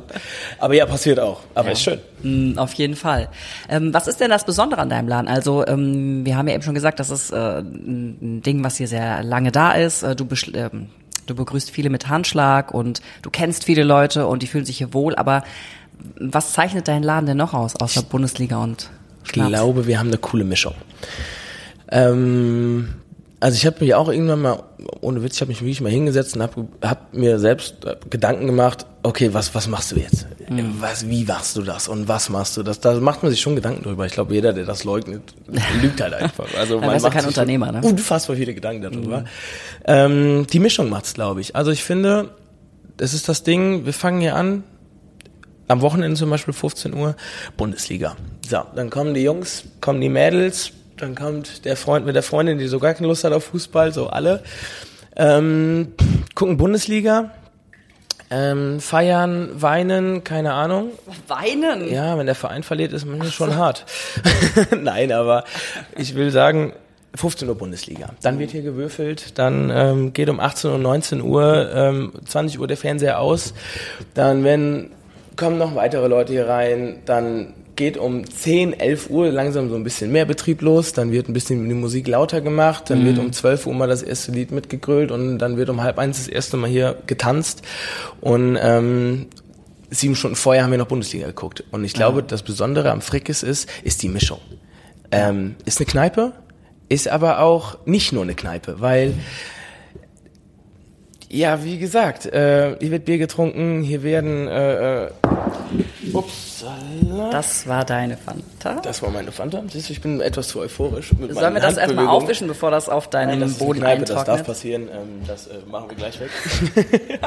[SPEAKER 1] aber ja, passiert auch. Aber ja. ist schön.
[SPEAKER 2] Mm, auf jeden Fall. Ähm, was ist denn das Besondere an deinem Laden? Also, ähm, wir haben ja eben schon gesagt, das ist äh, ein Ding, was hier sehr lange da ist. Äh, du ähm, Du begrüßt viele mit Handschlag und du kennst viele Leute und die fühlen sich hier wohl. Aber was zeichnet deinen Laden denn noch aus, außer Bundesliga und
[SPEAKER 1] Schnaps? Ich glaube, wir haben eine coole Mischung. Ähm, also ich habe mich auch irgendwann mal, ohne Witz, ich habe mich wirklich mal hingesetzt und habe hab mir selbst äh, Gedanken gemacht, okay, was, was machst du jetzt? Mhm. Was, wie machst du das und was machst du das? Da macht man sich schon Gedanken drüber. Ich glaube, jeder, der das leugnet, lügt halt einfach.
[SPEAKER 2] Also man macht kein Unternehmer, ne?
[SPEAKER 1] Unfassbar viele Gedanken darüber. Mhm. Ähm, die Mischung macht's, glaube ich. Also ich finde, das ist das Ding, wir fangen hier an, am Wochenende zum Beispiel 15 Uhr, Bundesliga. So, dann kommen die Jungs, kommen die Mädels, dann kommt der Freund mit der Freundin, die so gar keine Lust hat auf Fußball, so alle. Ähm, gucken Bundesliga, ähm, feiern, weinen, keine Ahnung.
[SPEAKER 2] Weinen?
[SPEAKER 1] Ja, wenn der Verein verliert, ist man schon so. hart. Nein, aber ich will sagen, 15 Uhr Bundesliga. Dann wird hier gewürfelt, dann ähm, geht um 18 und 19 Uhr, ähm, 20 Uhr der Fernseher aus, dann wenn kommen noch weitere Leute hier rein, dann geht um 10, 11 Uhr langsam so ein bisschen mehr Betrieb los, dann wird ein bisschen die Musik lauter gemacht, dann mhm. wird um 12 Uhr mal das erste Lied mitgegrölt und dann wird um halb eins das erste Mal hier getanzt und ähm, sieben Stunden vorher haben wir noch Bundesliga geguckt und ich glaube, ja. das Besondere am Frickes ist, ist die Mischung. Ähm, ist eine Kneipe, ist aber auch nicht nur eine Kneipe, weil ja, wie gesagt, äh, hier wird Bier getrunken, hier werden äh, äh,
[SPEAKER 2] Upsala. Das war deine Fanta?
[SPEAKER 1] Das war meine Fanta. Siehst du, ich bin etwas zu euphorisch.
[SPEAKER 2] Mit Sollen wir das erstmal aufwischen, bevor das auf deinem Nein, das Boden Kneipe, eintrocknet?
[SPEAKER 1] Das darf passieren. Ähm, das äh, machen wir gleich weg.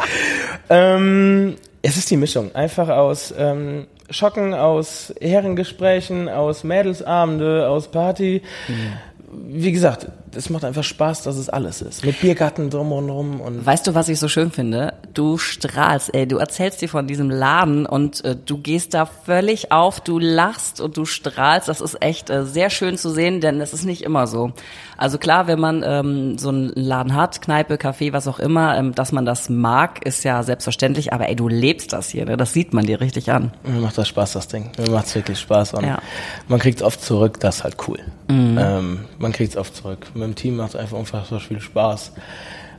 [SPEAKER 1] ähm, es ist die Mischung. Einfach aus ähm, Schocken, aus Herrengesprächen, aus Mädelsabende, aus Party. Mhm wie gesagt, es macht einfach Spaß, dass es alles ist. Mit Biergarten drum und drum. Und
[SPEAKER 2] weißt du, was ich so schön finde? Du strahlst, ey. Du erzählst dir von diesem Laden und äh, du gehst da völlig auf, du lachst und du strahlst. Das ist echt äh, sehr schön zu sehen, denn es ist nicht immer so. Also klar, wenn man ähm, so einen Laden hat, Kneipe, Café, was auch immer, ähm, dass man das mag, ist ja selbstverständlich. Aber ey, du lebst das hier, ne? das sieht man dir richtig an.
[SPEAKER 1] Mir macht das Spaß, das Ding. Mir macht es wirklich Spaß und ja. man kriegt es oft zurück. Das ist halt cool. Mhm. Ähm, man kriegt es oft zurück. Mit dem Team macht es einfach unfassbar viel Spaß.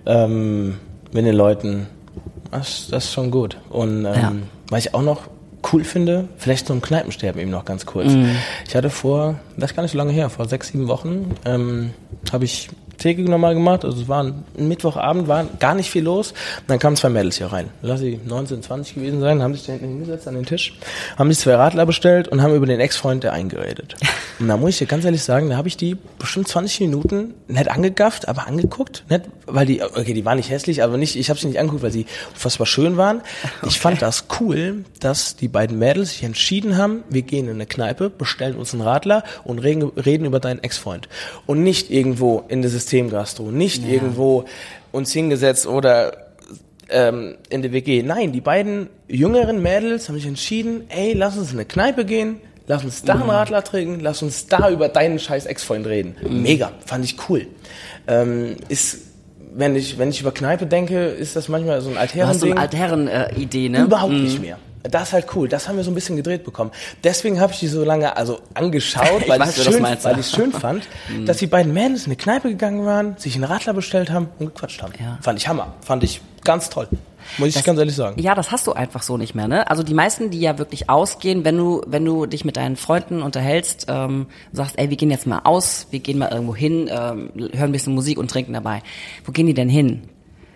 [SPEAKER 1] Ähm, mit den Leuten, das, das ist schon gut. Und ähm, ja. was ich auch noch cool finde, vielleicht so ein Kneipensterben eben noch ganz kurz. Mhm. Ich hatte vor, das ist gar nicht so lange her, vor sechs, sieben Wochen, ähm, habe ich Theke nochmal gemacht. Also es war ein Mittwochabend, war gar nicht viel los. Und dann kamen zwei Mädels hier rein. Lass sie 19, 20 gewesen sein, haben sich da hinten hingesetzt an den Tisch, haben sich zwei Radler bestellt und haben über den Ex-Freund der eingeredet. Und da muss ich dir ganz ehrlich sagen, da habe ich die bestimmt 20 Minuten nett angegafft, aber angeguckt. Nett, weil die, okay, die waren nicht hässlich, aber nicht, ich habe sie nicht angeguckt, weil sie unfassbar schön waren. Ich
[SPEAKER 2] Okay.
[SPEAKER 1] fand das cool, dass die beiden Mädels sich entschieden haben, wir gehen in eine Kneipe, bestellen uns einen Radler und reden, reden über deinen Ex-Freund. Und nicht irgendwo in der Systemgastro, nicht irgendwo uns hingesetzt oder ähm, in der WG. Nein, die beiden jüngeren Mädels haben sich entschieden, ey, lass uns in eine Kneipe gehen, lass uns da einen Radler trinken, lass uns da über deinen scheiß Ex-Freund reden. Mega, fand ich cool. Ähm, ist, wenn ich, wenn ich über Kneipe denke, ist das manchmal so ein
[SPEAKER 2] Du hast so
[SPEAKER 1] Altherren-Ding.
[SPEAKER 2] eine Altherren-Idee, ne?
[SPEAKER 1] Überhaupt nicht mehr. Das ist halt cool. Das haben wir so ein bisschen gedreht bekommen. Deswegen habe ich die so lange also angeschaut, weil ich
[SPEAKER 2] das
[SPEAKER 1] schön, weil schön fand, dass die beiden Mädels in eine Kneipe gegangen waren, sich einen Radler bestellt haben und gequatscht haben.
[SPEAKER 2] Ja.
[SPEAKER 1] Fand ich Hammer. Fand ich ganz toll. Muss ich ganz ehrlich sagen.
[SPEAKER 2] Ja, das hast du einfach so nicht mehr, ne? Also die meisten, die ja wirklich ausgehen, wenn du, wenn du dich mit deinen Freunden unterhältst, ähm, sagst, ey, wir gehen jetzt mal aus, wir gehen mal irgendwo hin, ähm, hören ein bisschen Musik und trinken dabei. Wo gehen die denn hin?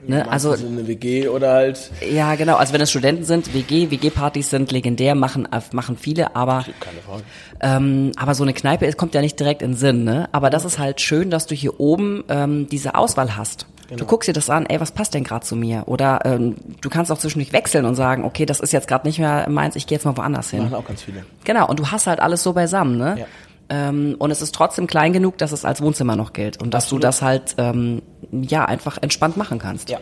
[SPEAKER 2] Ne? Also
[SPEAKER 1] eine WG oder halt
[SPEAKER 2] ja, genau. Also wenn es Studenten sind, WG, WG-Partys sind legendär, machen äh, machen viele, aber
[SPEAKER 1] keine Frage.
[SPEAKER 2] ähm, aber so eine Kneipe ist, kommt ja nicht direkt in den Sinn, ne? Aber das ist halt schön, dass du hier oben ähm, diese Auswahl hast. Du guckst dir das an, ey, was passt denn gerade zu mir? Oder ähm, du kannst auch zwischendurch wechseln und sagen, okay, das ist jetzt gerade nicht mehr meins, ich gehe jetzt mal woanders hin.
[SPEAKER 1] Machen auch ganz viele.
[SPEAKER 2] Genau, und du hast halt alles so beisammen, ne?
[SPEAKER 1] Ja.
[SPEAKER 2] Ähm, und es ist trotzdem klein genug, dass es als Wohnzimmer noch gilt und dass
[SPEAKER 1] Absolut.
[SPEAKER 2] du das halt ähm, ja einfach entspannt machen kannst.
[SPEAKER 1] Ja.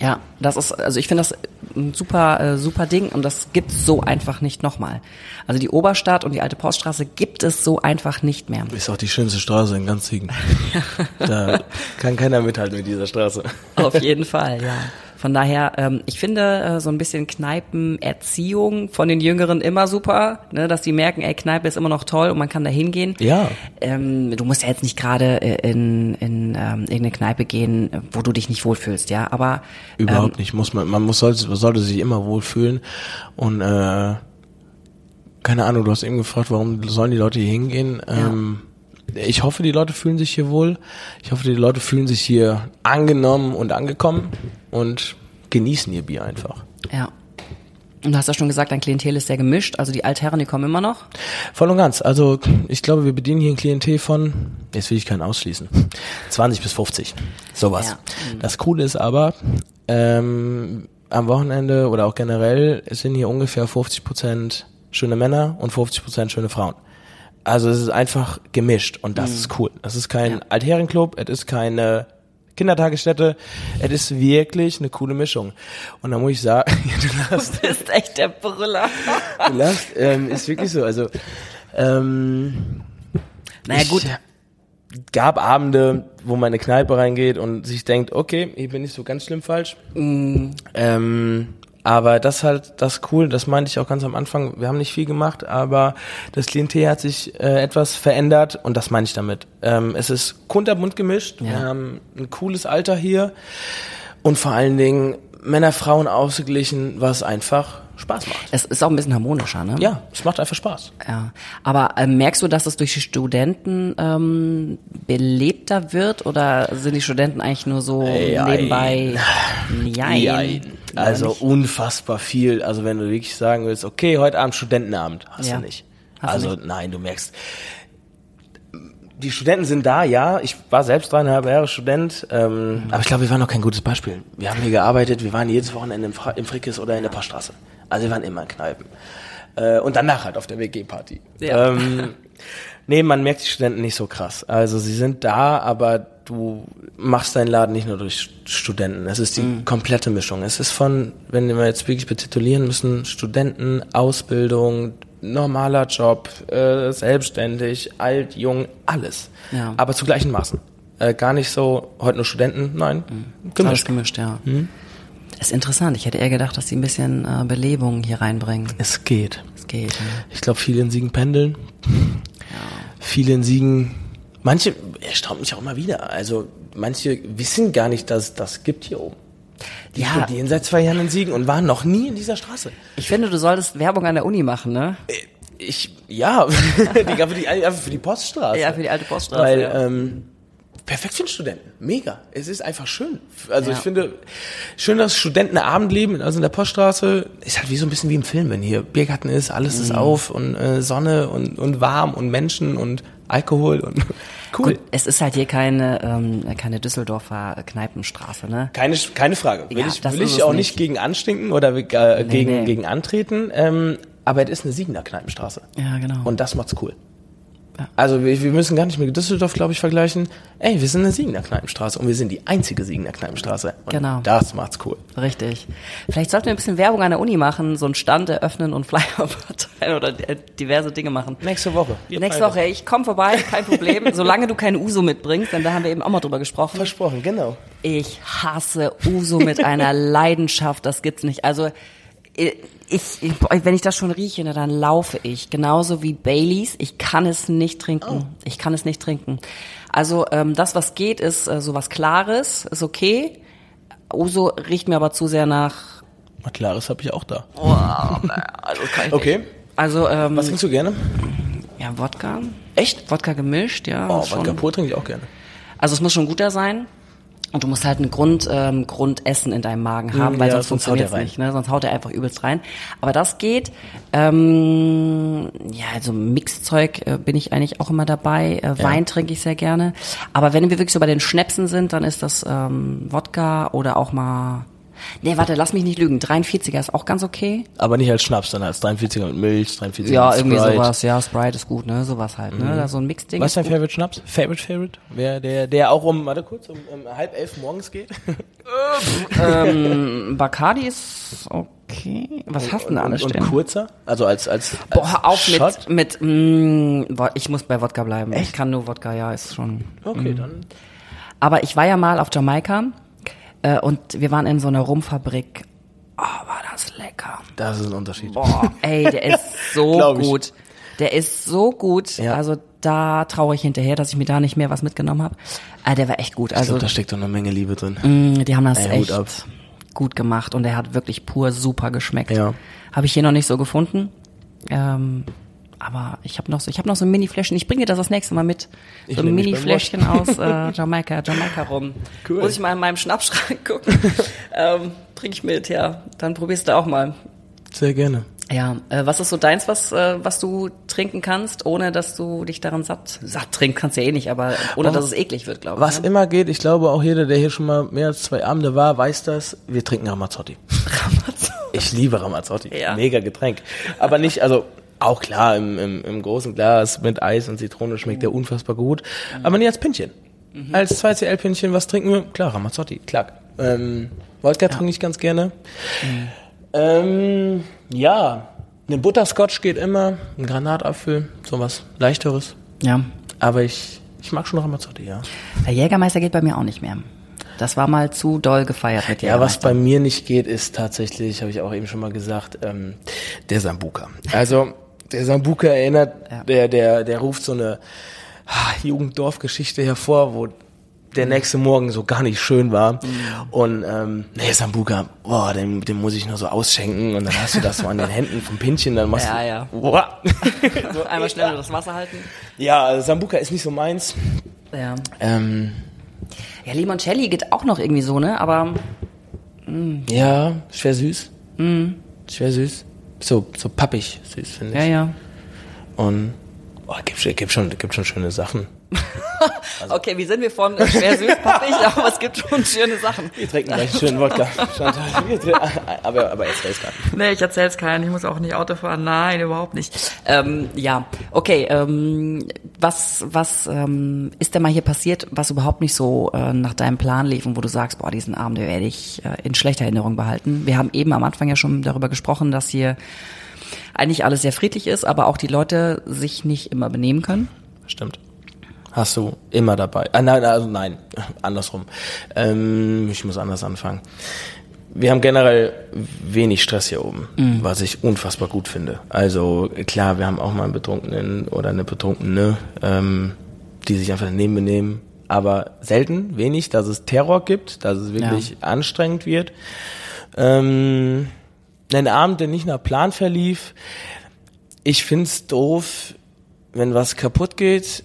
[SPEAKER 2] Ja, das ist, also ich finde das ein super, äh, super Ding und das gibt's so einfach nicht nochmal. Also die Oberstadt und die alte Poststraße gibt es so einfach nicht mehr.
[SPEAKER 1] Ist auch die schönste Straße in ganz Siegen. da kann keiner mithalten mit dieser Straße.
[SPEAKER 2] Auf jeden Fall, ja. Von daher, ähm, ich finde äh, so ein bisschen Kneipenerziehung von den Jüngeren immer super, ne, dass die merken, ey, Kneipe ist immer noch toll und man kann da hingehen.
[SPEAKER 1] Ja.
[SPEAKER 2] Ähm, du musst ja jetzt nicht gerade äh, in, in ähm, irgendeine Kneipe gehen, wo du dich nicht wohlfühlst, ja. Aber
[SPEAKER 1] Überhaupt nicht. Muss man, man muss sollte, sollte sich immer wohlfühlen. Und äh, keine Ahnung, du hast eben gefragt, warum sollen die Leute hier hingehen? Ähm, ich hoffe, die Leute fühlen sich hier wohl. Ich hoffe, die Leute fühlen sich hier angenommen und angekommen und genießen ihr Bier einfach.
[SPEAKER 2] ja. Und du hast ja schon gesagt, dein Klientel ist sehr gemischt. Also die Altherren, die kommen immer noch.
[SPEAKER 1] Voll und ganz. Also ich glaube, wir bedienen hier ein Klientel von, jetzt will ich keinen ausschließen, 20 bis 50. Sowas.
[SPEAKER 2] Ja.
[SPEAKER 1] Das Coole ist aber, ähm, am Wochenende oder auch generell sind hier ungefähr 50 Prozent schöne Männer und 50 Prozent schöne Frauen. Also es ist einfach gemischt und das ist cool. Das ist kein
[SPEAKER 2] Ja.
[SPEAKER 1] Altherrenclub, es ist keine Kindertagesstätte, es ist wirklich eine coole Mischung. Und da muss ich sagen, du lachst,
[SPEAKER 2] Du bist echt der Brüller.
[SPEAKER 1] du lachst, ähm, ist wirklich so. Also ähm,
[SPEAKER 2] Naja, gut.
[SPEAKER 1] gab Abende, wo man in eine Kneipe reingeht und sich denkt, okay, hier bin ich so ganz schlimm falsch.
[SPEAKER 2] Mm.
[SPEAKER 1] Ähm, aber das ist halt das cool, das meinte ich auch ganz am Anfang. Wir haben nicht viel gemacht, aber das Klientel hat sich äh, etwas verändert und das meine ich damit. Ähm, es ist kunterbunt gemischt. Wir
[SPEAKER 2] Ja.
[SPEAKER 1] haben ein cooles Alter hier und vor allen Dingen Männer, Frauen ausgeglichen, was einfach Spaß macht.
[SPEAKER 2] Es ist auch ein bisschen harmonischer, ne?
[SPEAKER 1] Ja, es macht einfach Spaß.
[SPEAKER 2] Ja, aber ähm, merkst du, dass es durch die Studenten ähm, belebter wird oder sind die Studenten eigentlich nur so
[SPEAKER 1] Ey,
[SPEAKER 2] nebenbei? Jein.
[SPEAKER 1] Jein. Also unfassbar viel. Also wenn du wirklich sagen willst, okay, heute Abend Studentenabend, hast
[SPEAKER 2] Ja.
[SPEAKER 1] du nicht.
[SPEAKER 2] Hast du
[SPEAKER 1] also
[SPEAKER 2] nicht.
[SPEAKER 1] nein, du merkst, die Studenten sind da, ja. Ich war selbst dreieinhalb Jahre Student, ähm, aber ich glaube, wir waren noch kein gutes Beispiel. Wir haben hier gearbeitet, wir waren jedes Wochenende im, Fra im Frickes oder in der Poststraße. Also wir waren immer in Kneipen. Äh, und danach halt auf der WG-Party.
[SPEAKER 2] Ja.
[SPEAKER 1] Ähm, nee, man merkt die Studenten nicht so krass. Also sie sind da, aber du machst deinen Laden nicht nur durch Studenten. Es ist die
[SPEAKER 2] Mhm.
[SPEAKER 1] komplette Mischung. Es ist von, wenn wir jetzt wirklich betitulieren müssen, Studenten, Ausbildung, normaler Job, äh, selbstständig, alt, jung, alles.
[SPEAKER 2] Ja.
[SPEAKER 1] Aber zu gleichen Maßen. Äh, gar nicht so, heute nur Studenten, nein,
[SPEAKER 2] Alles
[SPEAKER 1] gemischt.
[SPEAKER 2] gemischt, ja.
[SPEAKER 1] Hm?
[SPEAKER 2] Ist interessant. Ich hätte eher gedacht, dass sie ein bisschen äh, Belebung hier reinbringen.
[SPEAKER 1] Es geht.
[SPEAKER 2] Es geht. Ja.
[SPEAKER 1] Ich glaube, viele in Siegen pendeln. Viele in Siegen, manche erstaunt mich auch immer wieder. Also manche wissen gar nicht, dass das gibt hier oben. Die
[SPEAKER 2] Ja.
[SPEAKER 1] studieren seit zwei Jahren in Siegen und waren noch nie in dieser Straße.
[SPEAKER 2] Ich finde, du solltest Werbung an der Uni machen, ne?
[SPEAKER 1] Ich, ja, die, für, die, einfach für die Poststraße.
[SPEAKER 2] Ja, für die alte Poststraße,
[SPEAKER 1] Weil,
[SPEAKER 2] ja.
[SPEAKER 1] ähm, Perfekt für einen Studenten. Mega. Es ist einfach schön. Also
[SPEAKER 2] Ja.
[SPEAKER 1] ich finde, schön, dass Studenten Abendleben, also in der Poststraße, ist halt wie so ein bisschen wie im Film, wenn hier Biergarten ist, alles ist auf und äh, Sonne und, und warm und Menschen und Alkohol und cool.
[SPEAKER 2] Gut, es ist halt hier keine, ähm, keine Düsseldorfer Kneipenstraße, ne?
[SPEAKER 1] Keine, keine Frage. Will
[SPEAKER 2] Ja,
[SPEAKER 1] ich, will ich auch
[SPEAKER 2] nicht.
[SPEAKER 1] gegen anstinken oder äh, gegen,
[SPEAKER 2] nee.
[SPEAKER 1] gegen antreten. Ähm, aber es ist eine Siegener Kneipenstraße.
[SPEAKER 2] Ja, genau.
[SPEAKER 1] Und das macht's cool. Also wir, wir müssen gar nicht mit Düsseldorf, glaube ich, vergleichen. Ey, wir sind eine Siegener Kneipenstraße und wir sind die einzige Siegener Kneipenstraße. Und
[SPEAKER 2] Genau.
[SPEAKER 1] Das macht's cool.
[SPEAKER 2] Richtig. Vielleicht sollten wir ein bisschen Werbung an der Uni machen, so einen Stand eröffnen und Flyer verteilen oder äh, diverse Dinge machen.
[SPEAKER 1] Nächste Woche. Wir
[SPEAKER 2] Nächste
[SPEAKER 1] beide.
[SPEAKER 2] Woche, ich komme vorbei, kein Problem. Solange du kein Uso mitbringst, denn da haben wir eben auch mal drüber gesprochen.
[SPEAKER 1] Versprochen, genau.
[SPEAKER 2] Ich hasse Uso mit einer Leidenschaft, das gibt's nicht. Also ich, ich, wenn ich das schon rieche, ne, dann laufe ich. Genauso wie Baileys. Ich kann es nicht trinken. Ich kann es nicht trinken. Also ähm, das, was geht, ist äh, sowas Klares, ist okay. Uso riecht mir aber zu sehr nach.
[SPEAKER 1] Na klar, das habe ich auch da.
[SPEAKER 2] Also kann ich
[SPEAKER 1] Okay.
[SPEAKER 2] nicht. Also ähm,
[SPEAKER 1] Was trinkst du gerne?
[SPEAKER 2] ja Wodka.
[SPEAKER 1] Echt?
[SPEAKER 2] Wodka gemischt, ja.
[SPEAKER 1] Oh,
[SPEAKER 2] schon.
[SPEAKER 1] Wodka pur trinke ich auch gerne.
[SPEAKER 2] Also es muss schon guter sein. Und du musst halt ein Grund, ähm, Grundessen in deinem Magen haben,
[SPEAKER 1] Mm,
[SPEAKER 2] weil
[SPEAKER 1] ja,
[SPEAKER 2] sonst funktioniert
[SPEAKER 1] er rein.
[SPEAKER 2] nicht. Ne? Sonst haut er einfach übelst rein. Aber das geht. Ähm, ja, also Mixzeug äh, bin ich eigentlich auch immer dabei. Äh, Wein trinke ich sehr gerne. Aber wenn wir wirklich so bei den Schnäpsen sind, dann ist das ähm, Wodka oder auch mal... Nee, warte, lass mich nicht lügen. 43er ist auch ganz okay.
[SPEAKER 1] Aber nicht als Schnaps, sondern als 43er mit Milch, 43er
[SPEAKER 2] Ja,
[SPEAKER 1] mit
[SPEAKER 2] irgendwie
[SPEAKER 1] Sprite.
[SPEAKER 2] sowas. Ja, Sprite ist gut, ne? Sowas halt, ne? Da so ein Mixding.
[SPEAKER 1] Was ist dein
[SPEAKER 2] gut.
[SPEAKER 1] Favorite Schnaps? Favorite Favorite? Wer, der, der auch um, warte kurz, um, um halb elf morgens geht?
[SPEAKER 2] ähm, Bacardi ist okay. Was hast du denn alles
[SPEAKER 1] und, und kurzer? Also als, als, als
[SPEAKER 2] Boah, hör auf
[SPEAKER 1] Shot?
[SPEAKER 2] mit, mit mh, Wo- ich muss bei Wodka bleiben. Ich kann nur Wodka, ja, ist schon.
[SPEAKER 1] Okay, dann.
[SPEAKER 2] Aber ich war ja mal auf Jamaika äh, und wir waren in so einer Rumfabrik. Oh, war das lecker.
[SPEAKER 1] Das ist ein Unterschied.
[SPEAKER 2] Boah, ey, der ist so
[SPEAKER 1] Glaub
[SPEAKER 2] gut. Der ist so gut.
[SPEAKER 1] Ja.
[SPEAKER 2] Also da traue ich hinterher, dass ich mir da nicht mehr was mitgenommen habe. Äh, der war echt gut.
[SPEAKER 1] Ich
[SPEAKER 2] Also
[SPEAKER 1] glaube, da steckt doch eine Menge Liebe drin.
[SPEAKER 2] mh, die haben das
[SPEAKER 1] Ey,
[SPEAKER 2] echt
[SPEAKER 1] ab.
[SPEAKER 2] gut gemacht und der hat wirklich pur super geschmeckt.
[SPEAKER 1] Ja.
[SPEAKER 2] Habe ich hier noch nicht so gefunden. Ähm, aber ich habe noch so, ich habe noch so ein Mini-Fläschchen. Ich bringe dir das das nächste Mal mit.
[SPEAKER 1] Ich
[SPEAKER 2] so Mini-Fläschchen aus äh, Jamaika, Jamaika rum.
[SPEAKER 1] Cool.
[SPEAKER 2] Muss ich mal in meinem Schnappschrank gucken. ähm, Trink ich mit, ja. Dann probierst du auch mal.
[SPEAKER 1] Sehr gerne.
[SPEAKER 2] Ja, äh, was ist so deins, was, äh, was du trinken kannst, ohne dass du dich daran satt, satt trinken kannst ja eh nicht, aber ohne
[SPEAKER 1] Oh.
[SPEAKER 2] dass es eklig wird, glaube ich.
[SPEAKER 1] Was
[SPEAKER 2] ne?
[SPEAKER 1] immer geht, ich glaube auch jeder, der hier schon mal mehr als zwei Abende war, weiß das, wir trinken Ramazzotti. Ich liebe Ramazzotti.
[SPEAKER 2] Ja.
[SPEAKER 1] Mega Getränk. Aber nicht, also auch klar, im, im, im großen Glas mit Eis und Zitrone schmeckt der unfassbar gut. Aber nicht als Pinchen. Als 2CL-Pinchen, was trinken wir? Klar, Ramazzotti, klar. Ähm, Wodka trinke ich ganz gerne. Ähm, ja, eine Butterscotch geht immer, ein Granatapfel, sowas leichteres.
[SPEAKER 2] Ja.
[SPEAKER 1] Aber ich, ich mag schon Ramazzotti, ja.
[SPEAKER 2] Der Jägermeister geht bei mir auch nicht mehr. Das war mal zu doll gefeiert mit
[SPEAKER 1] Ja, was bei mir nicht geht, ist tatsächlich, habe ich auch eben schon mal gesagt, ähm, der Sambuka. Also der Sambuka erinnert,
[SPEAKER 2] Ja.
[SPEAKER 1] der, der, der ruft so eine ah, Jugenddorfgeschichte hervor, wo der
[SPEAKER 2] Mhm.
[SPEAKER 1] nächste Morgen so gar nicht schön war. Und ähm, nee, Sambuka, boah, den, den muss ich nur so ausschenken und dann hast du das so an den Händen vom Pinchen, dann machst
[SPEAKER 2] Ja,
[SPEAKER 1] du.
[SPEAKER 2] ja.
[SPEAKER 1] Boah.
[SPEAKER 2] so einmal schnell das Wasser halten.
[SPEAKER 1] Ja, also Sambuka ist nicht so meins.
[SPEAKER 2] Ja.
[SPEAKER 1] Ähm,
[SPEAKER 2] Ja, Limoncelli geht auch noch irgendwie so, ne? Aber
[SPEAKER 1] ja, schwer süß. Schwer süß. So, so pappig süß, finde ich.
[SPEAKER 2] ja, ja.
[SPEAKER 1] Und oh, gibt, schon- gibt, schon, gibt schon schöne Sachen. Also
[SPEAKER 2] Okay, wie sind wir von äh, schwer süß pappig, aber es gibt schon schöne Sachen.
[SPEAKER 1] Wir trinken gleich einen schönen Wodka. Aber, aber gar nicht.
[SPEAKER 2] Nee, ich erzähl's keinen. Ich muss auch nicht Auto fahren. Nein, überhaupt nicht. Ähm, ja, okay. Ähm, was was ähm, ist denn mal hier passiert, was überhaupt nicht so äh, nach deinem Plan lief und wo du sagst, boah, diesen Abend werde ich äh, in schlechter Erinnerung behalten? Wir haben eben am Anfang ja schon darüber gesprochen, dass hier eigentlich alles sehr friedlich ist, aber auch die Leute sich nicht immer benehmen können.
[SPEAKER 1] Stimmt. Hast du immer dabei. Ah, nein, also nein, andersrum. Ähm, ich muss anders anfangen. Wir haben generell wenig Stress hier oben, was ich unfassbar gut finde. Also klar, wir haben auch mal einen Betrunkenen oder eine Betrunkene, ähm, die sich einfach daneben benehmen, aber selten, wenig, dass es Terror gibt, dass es wirklich anstrengend wird. Ähm, ein Abend, der nicht nach Plan verlief. Ich find's doof, wenn was kaputt geht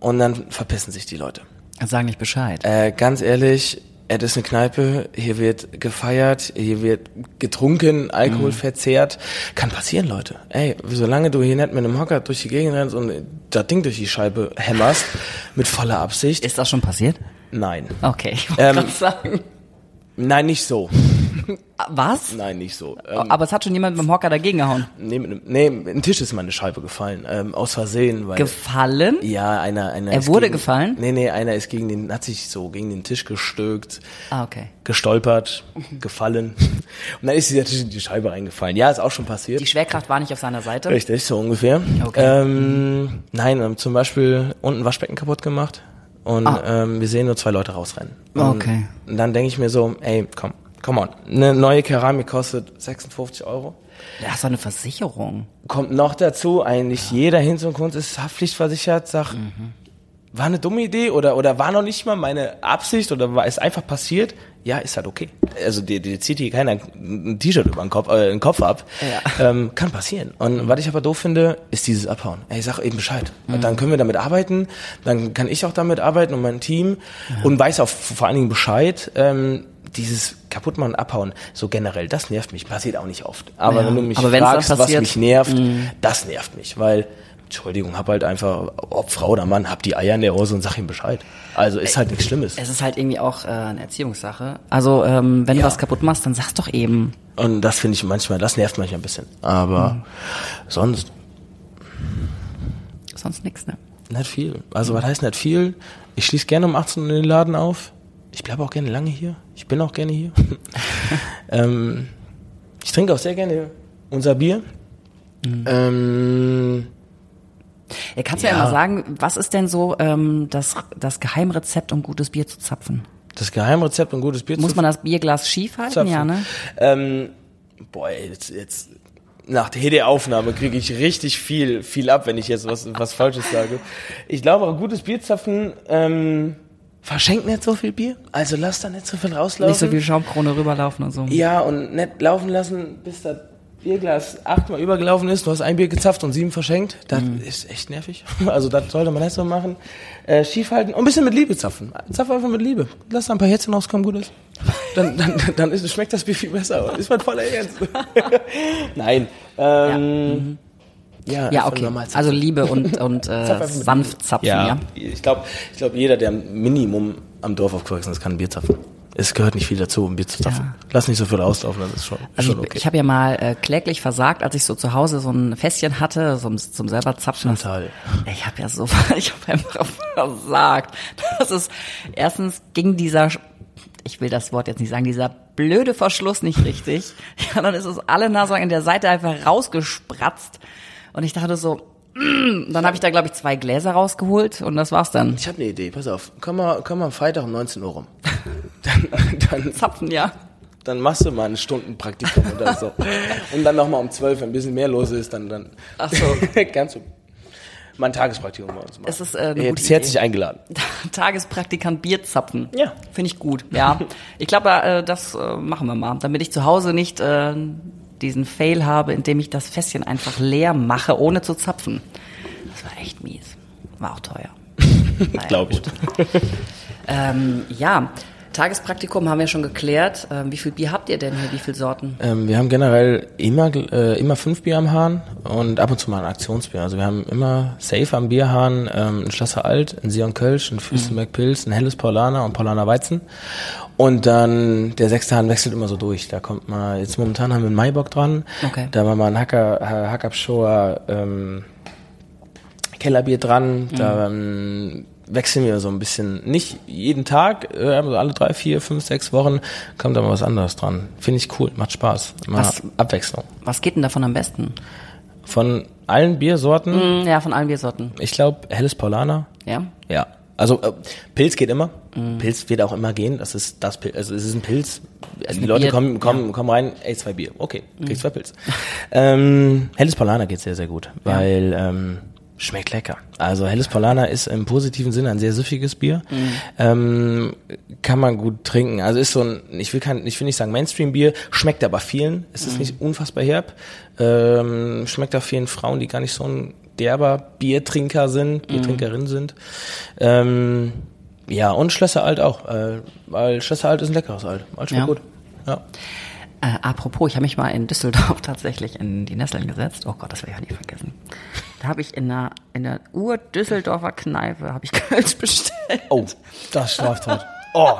[SPEAKER 1] und dann verpissen sich die Leute.
[SPEAKER 2] Sag nicht Bescheid.
[SPEAKER 1] Äh, ganz ehrlich, es ist eine Kneipe, hier wird gefeiert, hier wird getrunken, Alkohol mhm. verzehrt. Kann passieren, Leute. Ey, solange du hier nicht mit einem Hocker durch die Gegend rennst und das Ding durch die Scheibe hämmerst, mit voller Absicht.
[SPEAKER 2] Ist das schon passiert?
[SPEAKER 1] Nein.
[SPEAKER 2] Okay, ich wollte ähm, sagen.
[SPEAKER 1] Nein, nicht so.
[SPEAKER 2] Was?
[SPEAKER 1] Nein, nicht so.
[SPEAKER 2] Ähm, Aber es hat schon jemand mit dem Hocker dagegen gehauen.
[SPEAKER 1] Nee, mit, nee, ein Tisch ist meine Scheibe gefallen, ähm, aus Versehen. Weil,
[SPEAKER 2] gefallen?
[SPEAKER 1] Ja, einer, einer.
[SPEAKER 2] Er wurde
[SPEAKER 1] gegen,
[SPEAKER 2] gefallen?
[SPEAKER 1] Nee, nee, einer ist gegen den, hat sich so gegen den Tisch gestülpt.
[SPEAKER 2] Ah, okay.
[SPEAKER 1] Gestolpert, gefallen. Und dann ist in die Scheibe reingefallen. Ja, ist auch schon passiert.
[SPEAKER 2] Die Schwerkraft war nicht auf seiner Seite?
[SPEAKER 1] Richtig, so ungefähr. Okay. Ähm, nein, zum Beispiel unten Waschbecken kaputt gemacht. Und ah. ähm, wir sehen nur zwei Leute rausrennen. Und
[SPEAKER 2] okay.
[SPEAKER 1] Und dann denke ich mir so, ey, komm, come on. Eine neue Keramik kostet 56 Euro.
[SPEAKER 2] Das ist doch eine Versicherung.
[SPEAKER 1] Kommt noch dazu, eigentlich ja. jeder Hinz und Kunst ist haftpflichtversichert, sagt, mhm. War eine dumme Idee oder, oder war noch nicht mal meine Absicht oder war es einfach passiert, ja, ist halt okay. Also dir, dir zieht hier keiner ein T-Shirt über den Kopf, äh, den Kopf ab. Ja. Ähm, kann passieren. Und mhm. was ich aber doof finde, ist dieses Abhauen. Ey, sag eben Bescheid. Mhm. Dann können wir damit arbeiten, dann kann ich auch damit arbeiten und mein Team ja. und weiß auch vor allen Dingen Bescheid. Ähm, dieses kaputtmachen, abhauen, so generell, das nervt mich. Passiert auch nicht oft. Aber ja. wenn du mich fragst, was mich nervt, mhm. das nervt mich, weil Entschuldigung, hab halt einfach, ob Frau oder Mann, hab die Eier in der Hose und sag ihm Bescheid. Also ist halt nichts Schlimmes.
[SPEAKER 2] Es ist halt irgendwie auch äh, eine Erziehungssache. Also ähm, wenn ja. du was kaputt machst, dann sag's doch eben.
[SPEAKER 1] Und das finde ich manchmal, das nervt manchmal ein bisschen. Aber mhm. sonst.
[SPEAKER 2] Sonst nix, ne?
[SPEAKER 1] Nicht viel. Also was heißt nicht viel? Ich schließe gerne um 18 Uhr den Laden auf. Ich bleibe auch gerne lange hier. Ich bin auch gerne hier. ähm, ich trinke auch sehr gerne unser Bier. Mhm. Ähm,
[SPEAKER 2] kannst du ja. ja mal sagen, was ist denn so ähm, das, das Geheimrezept, um gutes Bier zu zapfen?
[SPEAKER 1] Das Geheimrezept, um gutes Bier
[SPEAKER 2] zu Muss man das Bierglas schief halten? Zapfen. Ja, ne?
[SPEAKER 1] Ähm, boah, jetzt, jetzt nach der Aufnahme kriege ich richtig viel, viel ab, wenn ich jetzt was, was Falsches sage. Ich glaube, ein gutes Bierzapfen ähm, verschenkt nicht so viel Bier. Also lass da nicht so viel rauslaufen.
[SPEAKER 2] Nicht so viel Schaumkrone rüberlaufen und so.
[SPEAKER 1] Ja, und nicht laufen lassen, bis das Bierglas achtmal übergelaufen ist, du hast ein Bier gezapft und sieben verschenkt, das mhm. ist echt nervig. Also das sollte man nicht so machen. Äh, schief halten und ein bisschen mit Liebe zapfen. Zapf einfach mit Liebe. Lass da ein paar Herzen rauskommen, gut ist. Dann, dann, dann ist, schmeckt das Bier viel besser. Ist mein voller Ernst. Nein. Ähm, ja. Mhm.
[SPEAKER 2] Ja, ja okay. Also Liebe und, und äh, sanft zapfen, ja. ja.
[SPEAKER 1] Ich glaube, ich glaub, jeder, der Minimum am Dorf aufgewachsen ist, kann ein Bier zapfen es gehört nicht viel dazu, um Bier zu zapfen. Ja. Lass nicht so viel auslaufen, das ist schon,
[SPEAKER 2] also
[SPEAKER 1] schon okay.
[SPEAKER 2] Ich, ich habe ja mal äh, kläglich versagt, als ich so zu Hause so ein Fässchen hatte, so, zum selber zapfen.
[SPEAKER 1] Total.
[SPEAKER 2] Ich habe ja so, ich habe einfach versagt. Das ist, erstens ging dieser, ich will das Wort jetzt nicht sagen, dieser blöde Verschluss nicht richtig. Ja, dann ist es alle Nase in der Seite einfach rausgespratzt. Und ich dachte so, dann habe ich da, glaube ich, zwei Gläser rausgeholt und das war's dann.
[SPEAKER 1] Ich habe eine Idee, pass auf. Komm mal, komm mal am Freitag um 19 Uhr rum.
[SPEAKER 2] Dann, dann Zapfen, ja.
[SPEAKER 1] Dann machst du mal ein Stundenpraktikum oder so. Und dann nochmal um 12, wenn ein bisschen mehr los ist, dann, dann
[SPEAKER 2] Ach so.
[SPEAKER 1] kannst du mal ein Tagespraktikum bei uns machen.
[SPEAKER 2] Es ist, äh, eine
[SPEAKER 1] Jetzt herzlich eingeladen.
[SPEAKER 2] Tagespraktikant Bierzapfen.
[SPEAKER 1] Ja.
[SPEAKER 2] Finde ich gut, ja. Ich glaube, äh, das äh, machen wir mal, damit ich zu Hause nicht äh, diesen Fail habe, indem ich das Fässchen einfach leer mache, ohne zu zapfen. Das war echt mies. War auch teuer.
[SPEAKER 1] Naja, Glaube ich.
[SPEAKER 2] Ähm, ja, Tagespraktikum haben wir schon geklärt. Ähm, wie viel Bier habt ihr denn hier? Wie viele Sorten?
[SPEAKER 1] Ähm, wir haben generell immer, äh, immer fünf Bier am Hahn und ab und zu mal ein Aktionsbier. Also wir haben immer Safe am Bierhahn, ähm, ein Schlosser Alt, ein Sion Kölsch, ein Füßenberg mhm. Pilz, ein helles Paulaner und Paulaner Weizen. Und dann der sechste Hahn wechselt immer so durch. Da kommt mal, jetzt momentan haben wir einen Maibock dran.
[SPEAKER 2] Okay.
[SPEAKER 1] Da war mal ein Hacker, Hackabschower, ähm, Kellerbier dran. Mhm. Da ähm, wechseln wir so ein bisschen. Nicht jeden Tag, äh, also alle drei, vier, fünf, sechs Wochen kommt da mal was anderes dran. Finde ich cool, macht Spaß. Mal was, Abwechslung.
[SPEAKER 2] Was geht denn davon am besten?
[SPEAKER 1] Von allen Biersorten?
[SPEAKER 2] Mm, ja, von allen Biersorten.
[SPEAKER 1] Ich glaube, helles Paulaner.
[SPEAKER 2] Ja?
[SPEAKER 1] Ja. Also äh, Pilz geht immer. Mm. Pilz wird auch immer gehen. Das ist das Pilz. Also es ist ein Pilz. Also die Leute Bier, kommen, kommen, ja. kommen rein, ey, zwei Bier. Okay, kriegst mm. zwei Pilz. ähm, helles Paulaner geht sehr, sehr gut. Weil ja. ähm, Schmeckt lecker. Also Helles Paulaner ist im positiven Sinne ein sehr süffiges Bier. Mhm. Ähm, kann man gut trinken. Also ist so ein, ich will kein, ich will nicht sagen Mainstream-Bier, schmeckt aber vielen. Es ist mhm. nicht unfassbar herb. Ähm, schmeckt auch vielen Frauen, die gar nicht so ein derber Biertrinker sind, mhm. Biertrinkerinnen sind. Ähm, Ja, und Schlösser Alt auch, äh, weil Schlösser Alt ist ein leckeres Alt. Alt schmeckt
[SPEAKER 2] Ja.
[SPEAKER 1] gut. Ja.
[SPEAKER 2] Äh, apropos, ich habe mich mal in Düsseldorf tatsächlich in die Nesseln gesetzt. Oh Gott, das werde ich ja nie vergessen. Da habe ich in der, in der Ur-Düsseldorfer Kneipe, habe ich Kölsch bestellt.
[SPEAKER 1] Oh, das ist Straftat. Oh.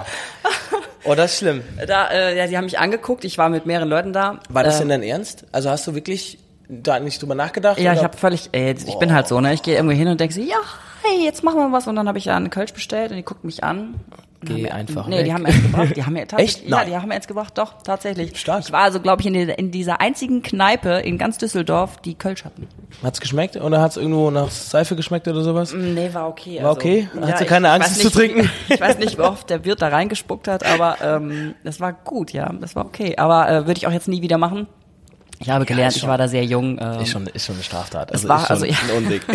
[SPEAKER 1] Oh, das ist schlimm.
[SPEAKER 2] Da, äh, ja, die haben mich angeguckt, ich war mit mehreren Leuten da.
[SPEAKER 1] War das
[SPEAKER 2] äh,
[SPEAKER 1] denn dein Ernst? Also hast du wirklich da nicht drüber nachgedacht?
[SPEAKER 2] Ja, ich
[SPEAKER 1] oder?
[SPEAKER 2] habe völlig, äh, ich bin halt so, ne? Ich gehe irgendwo hin und denke so, ja, hey, jetzt machen wir was. Und dann habe ich da einen Kölsch bestellt und die guckt mich an.
[SPEAKER 1] Geh
[SPEAKER 2] mir-
[SPEAKER 1] einfach
[SPEAKER 2] Nee,
[SPEAKER 1] weg.
[SPEAKER 2] die haben mir eins gebracht. Die haben tatsächlich,
[SPEAKER 1] Echt?
[SPEAKER 2] Ja,
[SPEAKER 1] Nein.
[SPEAKER 2] die haben mir eins gebracht, doch, tatsächlich.
[SPEAKER 1] Stark.
[SPEAKER 2] Ich war also, glaube ich, in, die, in dieser einzigen Kneipe in ganz Düsseldorf, die Kölsch hatten.
[SPEAKER 1] Hat's geschmeckt oder hat's irgendwo nach Seife geschmeckt oder sowas?
[SPEAKER 2] Nee, war okay.
[SPEAKER 1] War okay? Hast du
[SPEAKER 2] ich-
[SPEAKER 1] keine
[SPEAKER 2] ich
[SPEAKER 1] Angst, es zu trinken?
[SPEAKER 2] wie- Ich weiß nicht, wie oft der Wirt da reingespuckt hat, aber ähm, das war gut, ja, das war okay. Aber äh, würde ich auch jetzt nie wieder machen. Ich habe gelernt,
[SPEAKER 1] ist
[SPEAKER 2] ich
[SPEAKER 1] schon-
[SPEAKER 2] war da sehr jung. Ähm,
[SPEAKER 1] Ist schon, ist schon eine Straftat. Also
[SPEAKER 2] war-
[SPEAKER 1] ist schon
[SPEAKER 2] also, ja.
[SPEAKER 1] ein Unding.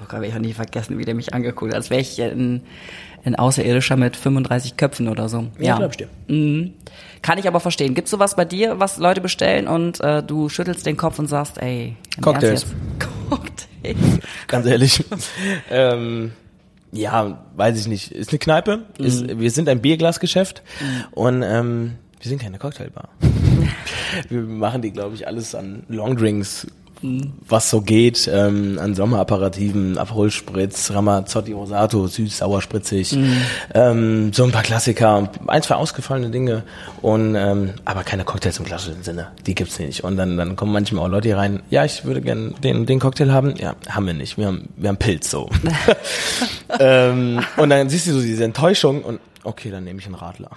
[SPEAKER 2] Oh Gott, werde ich auch nie vergessen, wie der mich angeguckt hat. Als wäre ich ein, ein Außerirdischer mit 35 Köpfen oder so.
[SPEAKER 1] Ja, glaub ich dir.
[SPEAKER 2] Mhm. Kann ich aber verstehen. Gibt's sowas bei dir, was Leute bestellen und äh, du schüttelst den Kopf und sagst, ey,
[SPEAKER 1] Cocktails.
[SPEAKER 2] Cocktails.
[SPEAKER 1] Ganz ehrlich. ähm, ja, weiß ich nicht. Ist eine Kneipe. Ist, wir sind ein Bierglasgeschäft und ähm, wir sind keine Cocktailbar. wir machen die, glaube ich, alles an Longdrinks, was so geht, ähm, an Sommerapparativen, Abholspritz, Ramazzotti Rosato, süß, sauer, spritzig, ähm, so ein paar Klassiker, ein, zwei ausgefallene Dinge und ähm, aber keine Cocktails im klassischen Sinne, die gibt's nicht. Und dann, dann kommen manchmal auch Leute hier rein, ja, ich würde gerne den, den Cocktail haben. Ja, haben wir nicht, wir haben, wir haben Pilz so. ähm, und dann siehst du so diese Enttäuschung und okay, dann nehme ich einen Radler.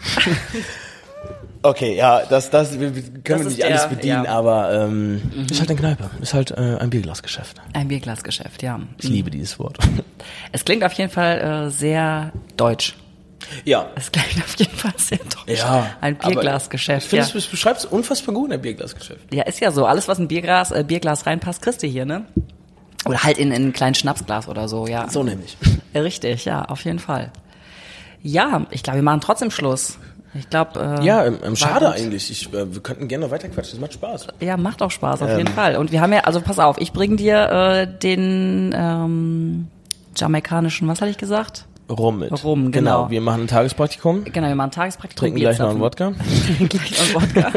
[SPEAKER 1] Okay, ja, das, das wir können
[SPEAKER 2] Das
[SPEAKER 1] wir nicht alles
[SPEAKER 2] der-
[SPEAKER 1] bedienen,
[SPEAKER 2] ja.
[SPEAKER 1] aber ähm, ist halt eine Kneipe, ist halt äh, ein Bierglasgeschäft.
[SPEAKER 2] Ein Bierglasgeschäft, ja.
[SPEAKER 1] Ich liebe dieses Wort.
[SPEAKER 2] Es klingt auf jeden Fall äh, sehr deutsch.
[SPEAKER 1] Ja.
[SPEAKER 2] Es klingt auf jeden Fall sehr deutsch.
[SPEAKER 1] Ja.
[SPEAKER 2] Ein Bierglasgeschäft,
[SPEAKER 1] Ich finde,
[SPEAKER 2] ja.
[SPEAKER 1] es beschreibt es unfassbar gut, ein Bierglasgeschäft.
[SPEAKER 2] Ja, ist ja so. Alles, was in Bierglas, äh, Bierglas reinpasst, kriegst du hier, ne? Oder halt in, in ein kleines Schnapsglas oder so, ja.
[SPEAKER 1] So nämlich.
[SPEAKER 2] Richtig, ja, auf jeden Fall. Ja, ich glaube, wir machen trotzdem Schluss. Ich glaube, äh,
[SPEAKER 1] Ja, ähm, ähm, schade eigentlich. Ich, äh, wir könnten gerne noch weiterquatschen, das macht Spaß.
[SPEAKER 2] Ja, macht auch Spaß, auf
[SPEAKER 1] Ähm.
[SPEAKER 2] jeden Fall. Und wir haben ja, also pass auf, ich bring dir äh, den ähm, jamaikanischen, was hatte ich gesagt?
[SPEAKER 1] Rum mit.
[SPEAKER 2] Rum, genau.
[SPEAKER 1] Wir machen ein Tagespraktikum,
[SPEAKER 2] Genau, wir machen Tagespraktikum.
[SPEAKER 1] trinken gleich noch einen. Wodka.
[SPEAKER 2] Gleich noch Wodka.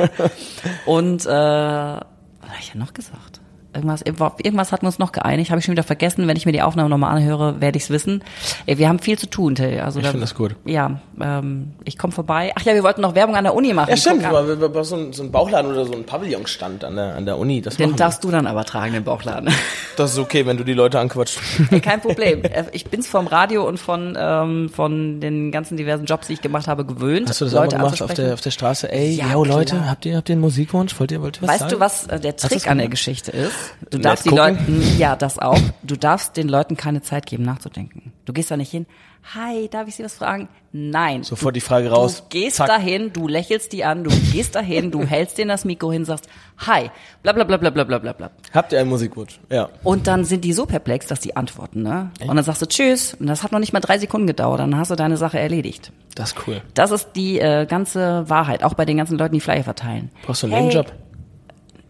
[SPEAKER 2] Und äh, was habe ich denn noch gesagt? Irgendwas, irgendwas hatten wir uns noch geeinigt, habe ich schon wieder vergessen. Wenn ich mir die Aufnahme nochmal anhöre, werde ich es wissen. Ey, wir haben viel zu tun, Till. Also
[SPEAKER 1] Ich finde das gut.
[SPEAKER 2] Ja, ähm, ich komme vorbei. Ach ja, wir wollten noch Werbung an der Uni machen.
[SPEAKER 1] Ja, stimmt. Wir, wir, so, ein, so ein Bauchladen oder so ein Pavillonstand an der, an der Uni, das
[SPEAKER 2] Den
[SPEAKER 1] machen wir.
[SPEAKER 2] darfst du dann aber tragen, den Bauchladen.
[SPEAKER 1] Das ist okay, wenn du die Leute anquatscht.
[SPEAKER 2] Ey, Kein Problem. Äh, Ich bin's vom Radio und von ähm, von den ganzen diversen Jobs, die ich gemacht habe, gewöhnt.
[SPEAKER 1] Hast du das
[SPEAKER 2] Leute
[SPEAKER 1] auch gemacht auf der, auf der Straße? Ey,
[SPEAKER 2] Ja,
[SPEAKER 1] yo, Leute, habt ihr, habt ihr einen Musikwunsch? Wollt ihr, wollt ihr was
[SPEAKER 2] Weißt
[SPEAKER 1] sagen?
[SPEAKER 2] du, was äh, der Trick an der? Geschichte ist? Du darfst die? Leuten, ja, das auch. Du darfst den Leuten keine Zeit geben, nachzudenken. Du gehst da nicht hin. Hi, darf ich Sie was fragen? Nein.
[SPEAKER 1] Sofort die Frage raus.
[SPEAKER 2] Du gehst
[SPEAKER 1] Zack.
[SPEAKER 2] dahin, du lächelst die an, du gehst dahin, du hältst denen das Mikro hin, sagst Hi, bla bla bla bla bla bla bla bla.
[SPEAKER 1] Habt ihr einen Musikwunsch? Ja.
[SPEAKER 2] Und dann sind die so perplex, dass die antworten, ne? Und dann sagst du Tschüss. Und das hat noch nicht mal drei Sekunden gedauert, dann hast du deine Sache erledigt.
[SPEAKER 1] Das ist cool.
[SPEAKER 2] Das ist die äh, ganze Wahrheit, auch bei den ganzen Leuten, die Flyer verteilen.
[SPEAKER 1] Brauchst du einen
[SPEAKER 2] Hey.
[SPEAKER 1] Nebenjob?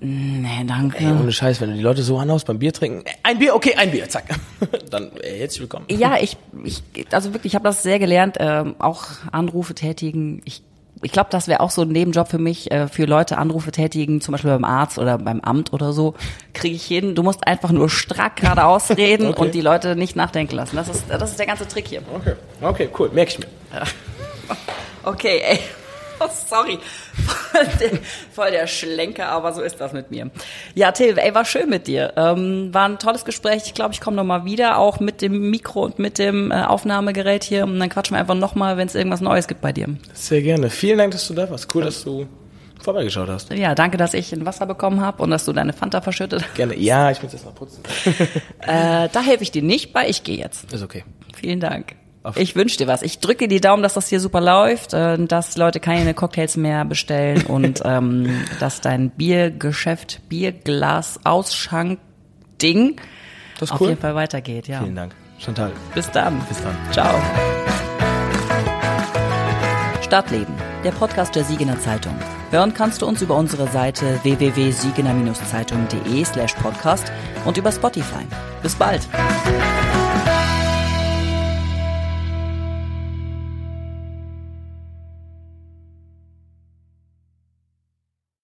[SPEAKER 2] Nee, danke.
[SPEAKER 1] Ey, ohne Scheiß, wenn du die Leute so anhaust beim Bier trinken. Ein Bier, okay, ein Bier, zack. Dann ey, herzlich willkommen.
[SPEAKER 2] Ja, ich, ich also wirklich, ich habe das sehr gelernt, ähm, auch Anrufe tätigen. Ich, ich glaube, das wäre auch so ein Nebenjob für mich, äh, für Leute Anrufe tätigen, zum Beispiel beim Arzt oder beim Amt oder so, kriege ich hin. Du musst einfach nur strack geradeaus reden
[SPEAKER 1] Okay.
[SPEAKER 2] und die Leute nicht nachdenken lassen. Das ist, das ist der ganze Trick hier.
[SPEAKER 1] Okay, okay, cool, merk ich mir.
[SPEAKER 2] Okay, ey. Sorry. Voll der, voll der Schlenker, aber so ist das mit mir. Ja, Till, ey, war schön mit dir. Ähm, war ein tolles Gespräch. Ich glaube, ich komme nochmal wieder, auch mit dem Mikro und mit dem äh, Aufnahmegerät hier. Und dann quatschen wir einfach nochmal, wenn es irgendwas Neues gibt bei dir.
[SPEAKER 1] Sehr gerne. Vielen Dank, dass du da warst. Cool, dass du vorbeigeschaut hast.
[SPEAKER 2] Ja, danke, dass ich ein Wasser bekommen habe und dass du deine Fanta verschüttet.
[SPEAKER 1] Gerne. Ja, ich muss jetzt noch putzen.
[SPEAKER 2] Äh, da helfe ich dir nicht bei. Ich gehe jetzt.
[SPEAKER 1] Ist okay.
[SPEAKER 2] Vielen Dank. Ich wünsche dir was. Ich drücke die Daumen, dass das hier super läuft, äh, dass Leute keine Cocktails mehr bestellen und ähm, dass dein Biergeschäft, Bierglas, Ausschank-Ding
[SPEAKER 1] Das ist
[SPEAKER 2] auf
[SPEAKER 1] cool.
[SPEAKER 2] jeden Fall weitergeht. Ja.
[SPEAKER 1] Vielen Dank. Chantal.
[SPEAKER 2] Bis dann.
[SPEAKER 1] Bis dann.
[SPEAKER 2] Ciao. Stadtleben, der Podcast der Siegener Zeitung. Hören kannst du uns über unsere Seite www.siegener-zeitung.de slash podcast und über Spotify. Bis bald.